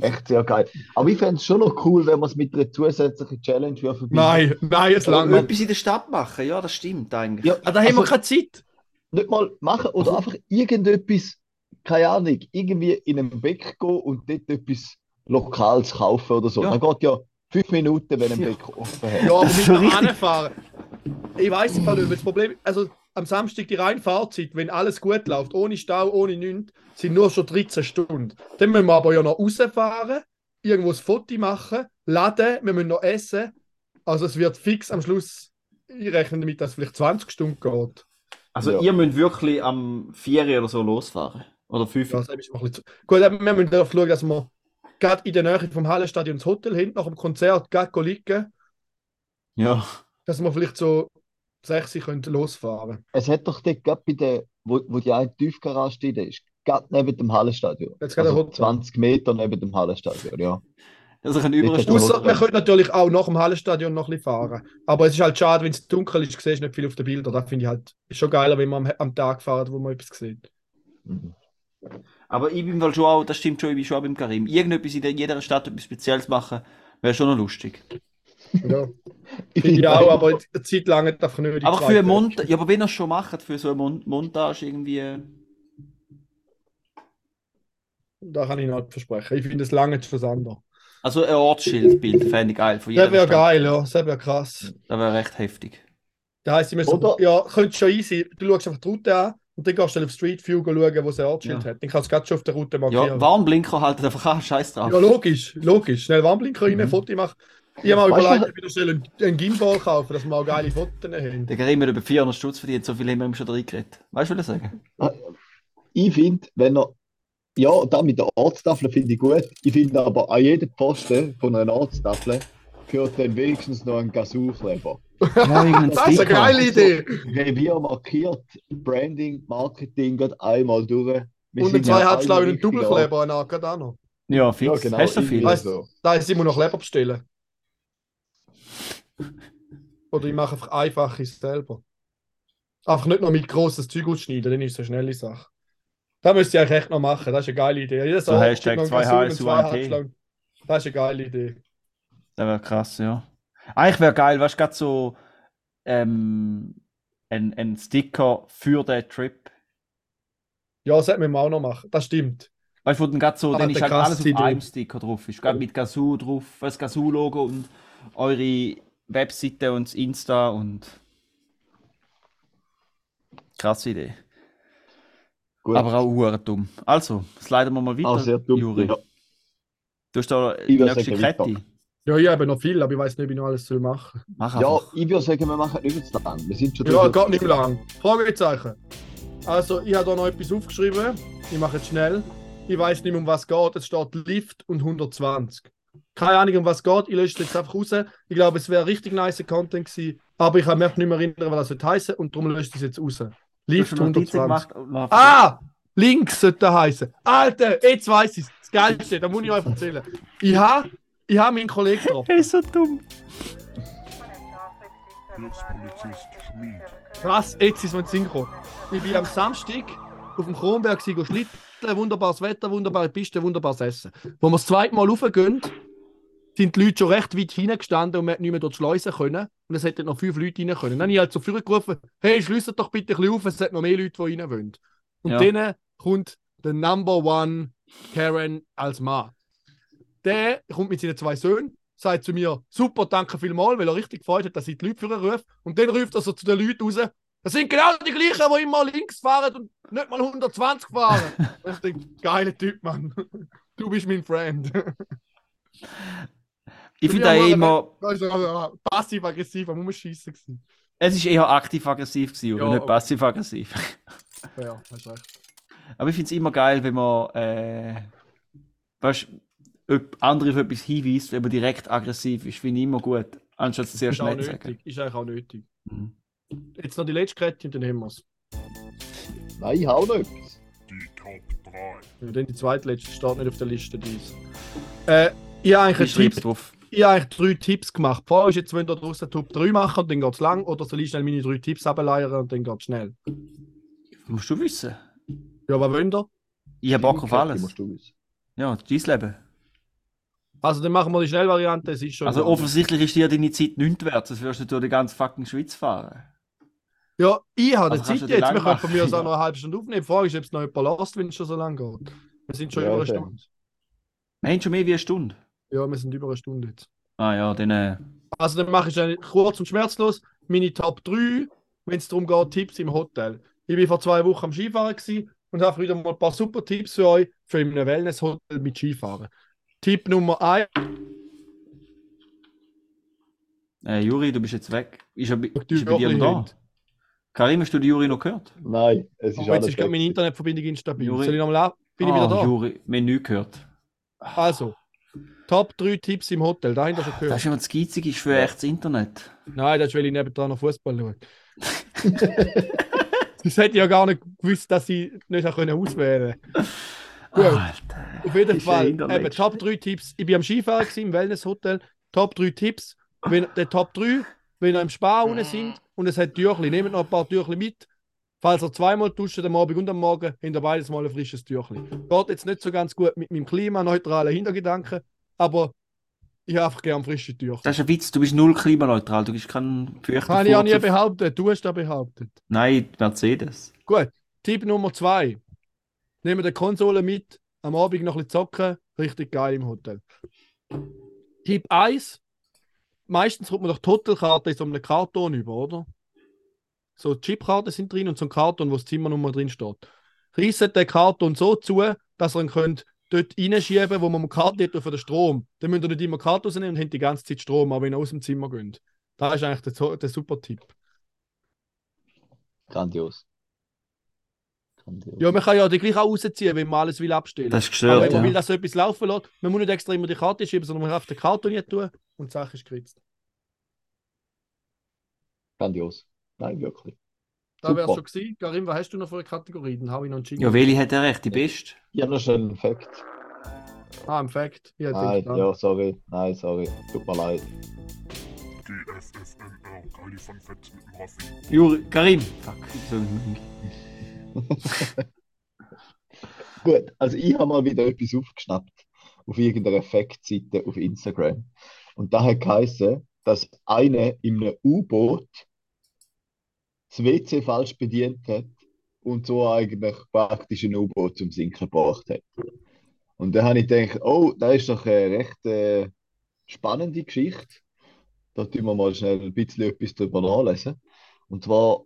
S3: echt sehr geil. Aber ich fände es schon noch cool, wenn man es mit einer zusätzlichen Challenge verbinden.
S4: Nein, nein, es
S1: Aber
S4: lang.
S1: etwas in der Stadt machen, ja, das stimmt eigentlich.
S3: Ja,
S4: Ah, da haben wir
S3: also
S4: keine Zeit.
S3: nicht mal machen oder einfach irgendetwas, keine Ahnung, irgendwie in einen Bäck gehen und dort etwas Lokales kaufen oder so.
S1: Ja.
S3: Dann geht ja fünf Minuten, wenn ein
S1: Ja.
S3: Bäcker offen hat.
S4: Ja, aber mit
S1: richtig.
S4: Anfahren. Ich weiß nicht, weil das Problem also am Samstag die reine Fahrzeit, wenn alles gut läuft, ohne Stau, ohne nichts, sind nur schon 13 Stunden. Dann müssen wir aber ja noch rausfahren, irgendwo ein Foto machen, laden, wir müssen noch essen. Also es wird fix am Schluss, ich rechne damit, dass es vielleicht 20 Stunden geht.
S1: Also,
S3: Ja.
S1: ihr müsst wirklich am 4 oder so losfahren. Oder 5.
S4: Ja, das ist ein bisschen zu... Gut, wir müssen darauf schauen, dass wir gerade in der Nähe vom Hallenstadion das Hotel hinten nach dem Konzert gerade liegen,
S1: Ja.
S4: dass wir vielleicht so 6 Uhr können losfahren
S3: Es hat doch dort gerade bei der, wo, wo die eine Tiefgarage steht, ist, gerade neben dem Hallenstadion.
S4: Jetzt gerade ein
S3: Also
S4: Hotel.
S3: 20 Meter neben dem Hallenstadion, ja.
S1: Also, ich kann
S3: Nicht
S1: überall
S3: das
S4: Ausser, wir können natürlich auch nach dem Hallenstadion noch ein bisschen fahren. Aber es ist halt schade, wenn es dunkel ist, siehst du nicht viel auf den Bildern. Das finde ich halt ist schon geiler, wenn man am, am Tag fährt, wo man etwas sieht.
S3: Mhm.
S1: Aber ich bin Fall schon auch, das stimmt schon, ich bin schon auch beim Karim. Irgendetwas in der- jeder Stadt etwas Spezielles machen, wäre schon noch lustig.
S4: Ja,
S3: Ich
S4: ich
S3: finde
S4: auch, aber eine Zeit lang nicht einfach nicht.
S1: Aber für eine Montage, ja, aber wenn ihr es schon macht, für so eine Mon Montage irgendwie.
S4: Da kann ich nicht versprechen. Ich finde es lange nicht fürs andere.
S1: Also ein Ortsschildbild fände ich geil von jeder
S4: Das wäre geil, ja. Das wäre krass.
S1: Das wäre recht heftig.
S4: Das heisst, ich müsste, ja, könnte schon easy. Du schaust einfach die Route an und dann gehst du auf Street View schauen, wo es ein Ortsschild
S1: Ja.
S4: hat. Dann kannst du gerade schon auf der Route markieren.
S1: Ja, Warnblinker halten einfach an, scheiß drauf.
S4: Ja, logisch, logisch. Schnell Warnblinker rein,
S1: Mhm.
S4: Foto machen. Ich habe mir überlegt, ich wieder schnell einen, Gimbal kaufen, dass wir auch geile Fotos haben.
S1: Der Karim hat über 400 Stutz verdient, so viel haben wir ihm schon drin geredet. Weißt du, was ich sagen?
S3: Ich finde, wenn er. Ja, da mit der Ortstafel finde ich gut. Ich finde aber an jedem Posten von einer Ortstafel gehört dann wenigstens noch ein Gasukleber.
S1: Ja,
S4: Das ist eine geile Idee.
S3: Revier markiert, Branding, Marketing, geht einmal durch. Wir
S4: Und zwei
S3: ja
S4: Halbschlau
S3: alle
S4: und einen
S3: richtig
S4: Doppelkleber an gerade auch noch.
S1: Ja,
S3: Ja,
S1: fix.
S3: genau.
S1: Hast du viel?
S4: Weißt-
S3: so.
S4: Da ist immer noch Kleber bestellen. Oder ich mache einfach einfaches selber. Einfach nicht noch mit grosses Zeug ausschneiden, dann ist es eine schnelle Sache. Das müsst ihr eigentlich echt noch machen, das ist eine geile Idee. Jedes
S1: So Hashtag
S4: gibt noch einen
S1: 2
S4: Gasol und
S1: HSU
S4: zwei
S1: AT.
S4: Halbschlag. Das ist eine geile Idee.
S1: Das wäre krass, ja. Eigentlich wäre geil, weißt du, gerade so ähm, ein, ein Sticker für den Trip.
S4: Ja, das sollten wir mal auch noch machen. Das stimmt.
S1: Weißt du, wo dann gerade so,
S4: Ah,
S1: dann ist halt alles auf einem Sticker drauf. Ist gerade mit Gazoo drauf, das Gazoo-Logo und eure Webseite und das Insta und. Krasse Idee.
S3: Gut.
S1: Aber auch hure dumm. Also, sliden wir mal weiter.
S3: Auch sehr dumm.
S1: Juri.
S3: Ja.
S1: Du hast da die nächste. Kette.
S4: Ja, ich habe noch viel, aber ich weiß nicht, wie ich noch alles soll machen
S1: Mach
S3: ja,
S1: einfach.
S3: ich würde sagen, wir machen nicht mehr zu lang. Wir sind schon
S4: Ja, geht nicht mehr lang. Fragezeichen. Also, ich habe da noch etwas aufgeschrieben. Ich mache es schnell. Ich weiß nicht mehr, um was es geht. Es steht Lift und 120. Keine Ahnung, um was es geht. Ich lösche es jetzt einfach raus. Ich glaube, es wäre richtig nice Content gewesen. Aber ich kann mich nicht mehr erinnern, was das heißen und darum lösche ich es jetzt raus. Lift
S1: schon Notizen
S4: 120.
S1: gemacht und noch-
S4: Ah! Links sollte heißen. Alter, jetzt weiß ich es. Das Geilste, da muss ich euch erzählen. Ich habe ich hab meinen Kollegen getroffen.
S1: Er ist so dumm.
S4: Krass, jetzt ist mein Sinn gekommen. Ich bin am Samstag auf dem Kronberg schlitteln, wunderbares Wetter, wunderbare Piste, wunderbares Essen. Wo wir das zweite Mal raufgehen, sind die Leute schon recht weit hineingestanden und man hat nicht mehr dort schleusen können. Und es hätten noch fünf Leute rein können. Dann habe ich halt zu Führer gerufen, hey, schließt doch bitte ein bisschen auf, es hat noch mehr Leute, die rein wollen. Und
S1: Ja.
S4: dann kommt der Number One Karen als Mann. Der kommt mit seinen zwei Söhnen, sagt zu mir, super, danke vielmals, weil er richtig gefreut hat, dass ich die Leute für ihn rufe. Und dann ruft er so zu den Leuten raus, das sind genau die gleichen, die immer links fahren und nicht mal 120 fahren. Und ich denke, geiler Typ, Mann. Du bist mein Friend.
S1: Ich finde
S4: aber-
S1: immer,
S4: war passiv-aggressiv am Umschießen. gewesen.
S1: es ist eher aktiv-aggressiv gewesen,
S4: Ja,
S1: und nicht
S4: aber-
S1: passiv-aggressiv.
S4: Ja, hast recht.
S1: Aber ich finde es immer geil, wenn man, äh, weißt, ob andere auf etwas hinweist, wenn man direkt aggressiv ist, finde ich immer gut, anstatt es sehr schnell zu sagen.
S4: Ist eigentlich auch nötig.
S1: Mhm.
S4: Jetzt noch die letzte Kette und dann haben wir es.
S3: Nein, ich habe noch etwas.
S5: Die Top 3.
S4: Ja, dann die zweitletzte steht nicht auf der Liste. Dies. Äh, ich habe eigentlich, Tipp,
S1: drauf.
S4: ich habe eigentlich drei Tipps gemacht. Frage ist jetzt, wenn ihr draußen Top 3 machen und dann geht es lang, oder soll ich schnell meine drei Tipps ableiern und dann geht es schnell?
S1: Musst du wissen.
S4: Ja, was wollt ihr?
S1: Ich habe Bock auf alles.
S3: musst du wissen.
S1: Ja, dein Leben.
S4: Also, dann machen wir die Schnellvariante. Es ist schon.
S1: Also offensichtlich ist dir deine Zeit nichts wert, sonst würdest du durch die ganze fucking Schweiz fahren.
S4: Ja, ich habe
S1: Also
S4: die Zeit jetzt. Wir können von mir aus auch noch eine halbe Stunde aufnehmen. Die Frage ist, ob es noch jemand lässt, wenn es schon so lange geht. Wir sind schon
S3: Ja,
S4: über eine
S3: okay.
S4: Stunde.
S1: Wir haben schon mehr wie eine Stunde.
S4: Ja, wir sind über eine Stunde jetzt.
S1: Ah ja, dann äh,
S4: Also dann mache ich eigentlich kurz und schmerzlos meine Top 3, wenn es darum geht, Tipps im Hotel. Ich war vor zwei Wochen am Skifahren gewesen und habe wieder mal ein paar super Tipps für euch für ein Wellness-Hotel mit Skifahren. Tipp Nummer 1,
S1: äh, Juri, du bist jetzt weg. Ist er, bei- ist er bei dir noch da? Karim, hast du die Juri noch gehört?
S3: Nein, es ist
S4: Oh,
S3: auch
S4: jetzt
S3: nicht
S4: ist gerade meine. Internetverbindung instabil.
S1: Juri.
S4: Soll ich nochmal ab? Bin ich
S1: ah,
S4: wieder da?
S1: Juri, wir haben nichts gehört.
S4: Also, Top 3 Tipps im Hotel. Da habt ihr schon
S1: Das
S4: gehört.
S1: ist immer das Geizige ist für echtes Internet.
S4: Nein, das ist, weil ich nebendran noch Fußball schaue. das hätte ich ja gar nicht gewusst, dass ich nicht auch können auswählen Gut.
S1: Alter.
S4: Auf jeden
S1: Ist
S4: Fall. Eben, Top 3 Tipps. Ich bin am Skifahren gewesen, im Wellnesshotel. Top 3 Tipps. Wenn, der Top 3, wenn ihr im Spa unten sind und es hat Türchen, nehmt noch ein paar Türchen mit. Falls ihr zweimal duscht, am Abend und am Morgen, habt ihr beides mal ein frisches Türchen. Geht jetzt nicht so ganz gut mit meinem klimaneutralen Hintergedanken, aber ich habe einfach gerne frische Türchen.
S1: Das ist ein Witz, du bist null klimaneutral, du bist kein fürchter
S4: Habe ich auch nie behauptet, du hast das behauptet.
S1: Nein, Mercedes.
S4: Gut, Tipp Nummer 2. Nehmen die Konsole mit, am Abend noch ein bisschen zocken, richtig geil im Hotel. Tipp 1. Meistens kommt man doch die Hotelkarte in so einem Karton über, oder? So Chipkarten sind drin und so ein Karton, wo das Zimmernummer drin steht. Reissen den Karton so zu, dass ihr ihn könnt dort reinschieben wo man Karte hat für den Strom. Dann müsst ihr nicht immer Karte rausnehmen und habt die ganze Zeit Strom, aber wenn ihr aus dem Zimmer geht. Das ist eigentlich der, der super Tipp.
S3: Grandios.
S4: Ja, man kann ja die gleich auch rausziehen, wenn man alles will abstellen.
S1: Das ist
S4: aber
S1: gestört,
S4: wenn man will,
S1: ja.
S4: dass so etwas laufen lässt, man muss nicht extra immer die Karte schieben, sondern man kann auf den Karton nicht tun und die Sache ist geritzt.
S3: Grandios. Nein, wirklich.
S4: Das wäre schon gewesen. Karim, was hast du noch für eine Kategorie? Dann habe ich noch einen Jingle.
S1: Ja, welche hat er recht? Die beste?
S3: Ja, noch schnell ein Fakt.
S4: Ah, im Fact. Ja,
S3: Nein, ja, sorry. Nein, sorry. Tut mir leid.
S5: GFFNR, geile Fun Facts mit dem Raffi.
S1: Juri, Karim. Fuck.
S3: Gut, also ich habe mal wieder etwas aufgeschnappt auf irgendeiner Effektseite auf Instagram. Und da hat geheißen, dass einer in einem U-Boot das WC falsch bedient hat und so eigentlich praktisch ein U-Boot zum Sinken gebracht hat. Und da habe ich gedacht, oh, das ist doch eine recht äh, spannende Geschichte. Da tun wir mal schnell ein bisschen etwas drüber nachlesen. Und zwar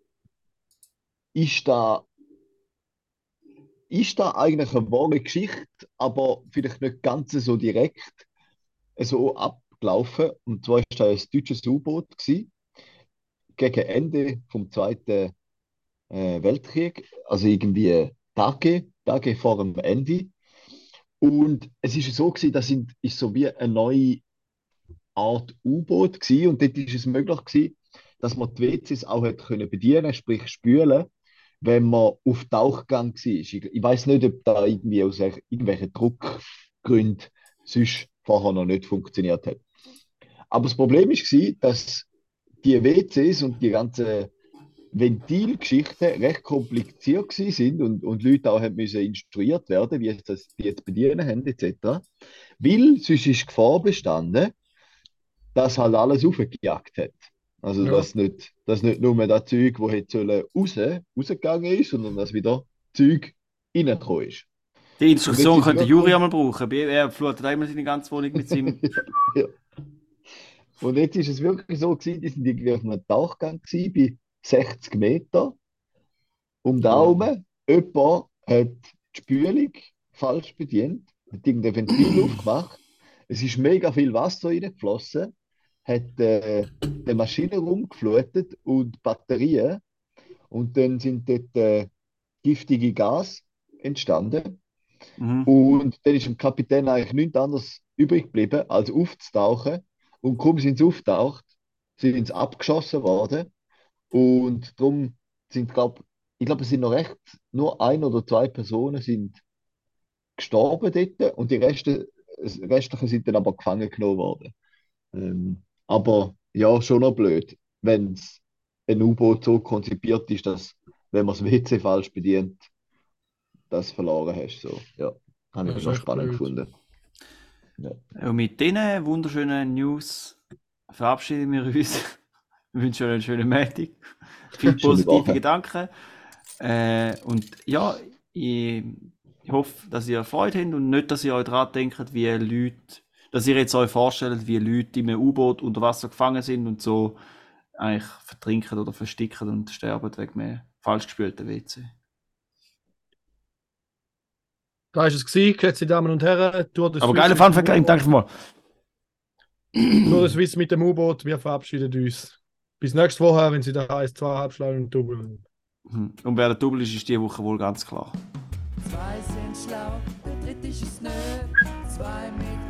S3: ist da ist da eigentlich eine wahre Geschichte, aber vielleicht nicht ganz so direkt so abgelaufen. Und zwar ist da ein deutsches U-Boot gegen Ende vom Zweiten äh, Weltkrieg, also irgendwie Tage, Tage vor dem Ende. Und es ist so gewesen, das sind, ist so wie eine neue Art U-Boot gewesen und dort ist es möglich gewesen, dass man die WCs auch hat können sprich spülen wenn man auf Tauchgang war. Ich, ich weiß nicht, ob da irgendwie aus irgendwel- irgendwelchen Druckgründen sonst vorher noch nicht funktioniert hat. Aber das Problem war, dass die WCs und die ganzen Ventilgeschichten recht kompliziert sind und, und Leute auch haben müssen instruiert werden, wie sie das jetzt bedienen haben, etc. Weil sonst ist Gefahr bestanden, dass halt alles aufgejagt hat. Also,
S4: Ja.
S3: dass nicht, dass nicht nur das Zeug, das hätte raus, rausgegangen ist, sondern dass wieder Zeug reingekommen ist.
S1: Die Instruktion könnte Juri einmal brauchen. Er flutet einmal seine ganze Wohnung mit seinem.
S3: Und jetzt ist es wirklich so gewesen, die sind irgendwie auf einem Tauchgang gewesen, bei 60 Meter. Um da herum, jemand hat die Spülung falsch bedient, hat irgendein Ventil aufgemacht. Es ist mega viel Wasser reingeflossen, hat äh, den Maschinenraum geflutet und Batterien. Und dann sind dort äh, giftige Gas entstanden.
S1: Mhm.
S3: Und dann ist dem Kapitän eigentlich nichts anderes übrig geblieben, als aufzutauchen. Und kaum sind sie auftaucht, sind sie abgeschossen worden. Und darum sind, glaub, ich glaube, es sind noch recht, nur ein oder zwei Personen sind gestorben dort und die Reste, das Restlichen sind dann aber gefangen genommen worden. Ähm, aber ja, schon noch blöd, wenn ein U-Boot so konzipiert ist, dass, wenn man das WC falsch bedient, das verloren hast. So, ja, habe ich schon spannend
S4: blöd.
S3: gefunden.
S1: Und mit diesen wunderschönen News verabschieden wir uns. Wir wünschen euch einen schönen Montag. Viele
S3: Schöne
S1: positive
S3: Woche.
S1: Gedanken. Äh, und ja, ich, ich hoffe, dass ihr Freude habt und nicht, dass ihr euch daran denkt, wie Leute, dass ihr jetzt euch vorstellt, wie Leute in einem U-Boot unter Wasser gefangen sind und so eigentlich vertrinken oder versticken und sterben wegen einem falsch gespülten WC.
S4: Da ist es gewesen, geschätzte Damen und Herren. Tour de
S1: Aber geile
S4: mit
S1: Fun
S4: dem
S1: Fact, Karim,
S4: U-Boot.
S1: danke mal.
S4: Tour de Suisse mit dem U-Boot. Wir verabschieden uns. Bis nächste Woche, wenn sie da heißt, zweieinhalb Stunden Double.
S1: Mhm. Und wer der Double ist, ist diese Woche wohl ganz klar.
S2: Zwei sind schlau, der dritte ist nö. Zwei mit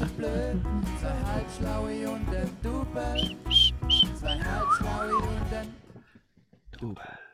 S2: Und ist blöd. Zwei halbschlaue und ein Double. Zwei halbschlaue und ein
S1: Double.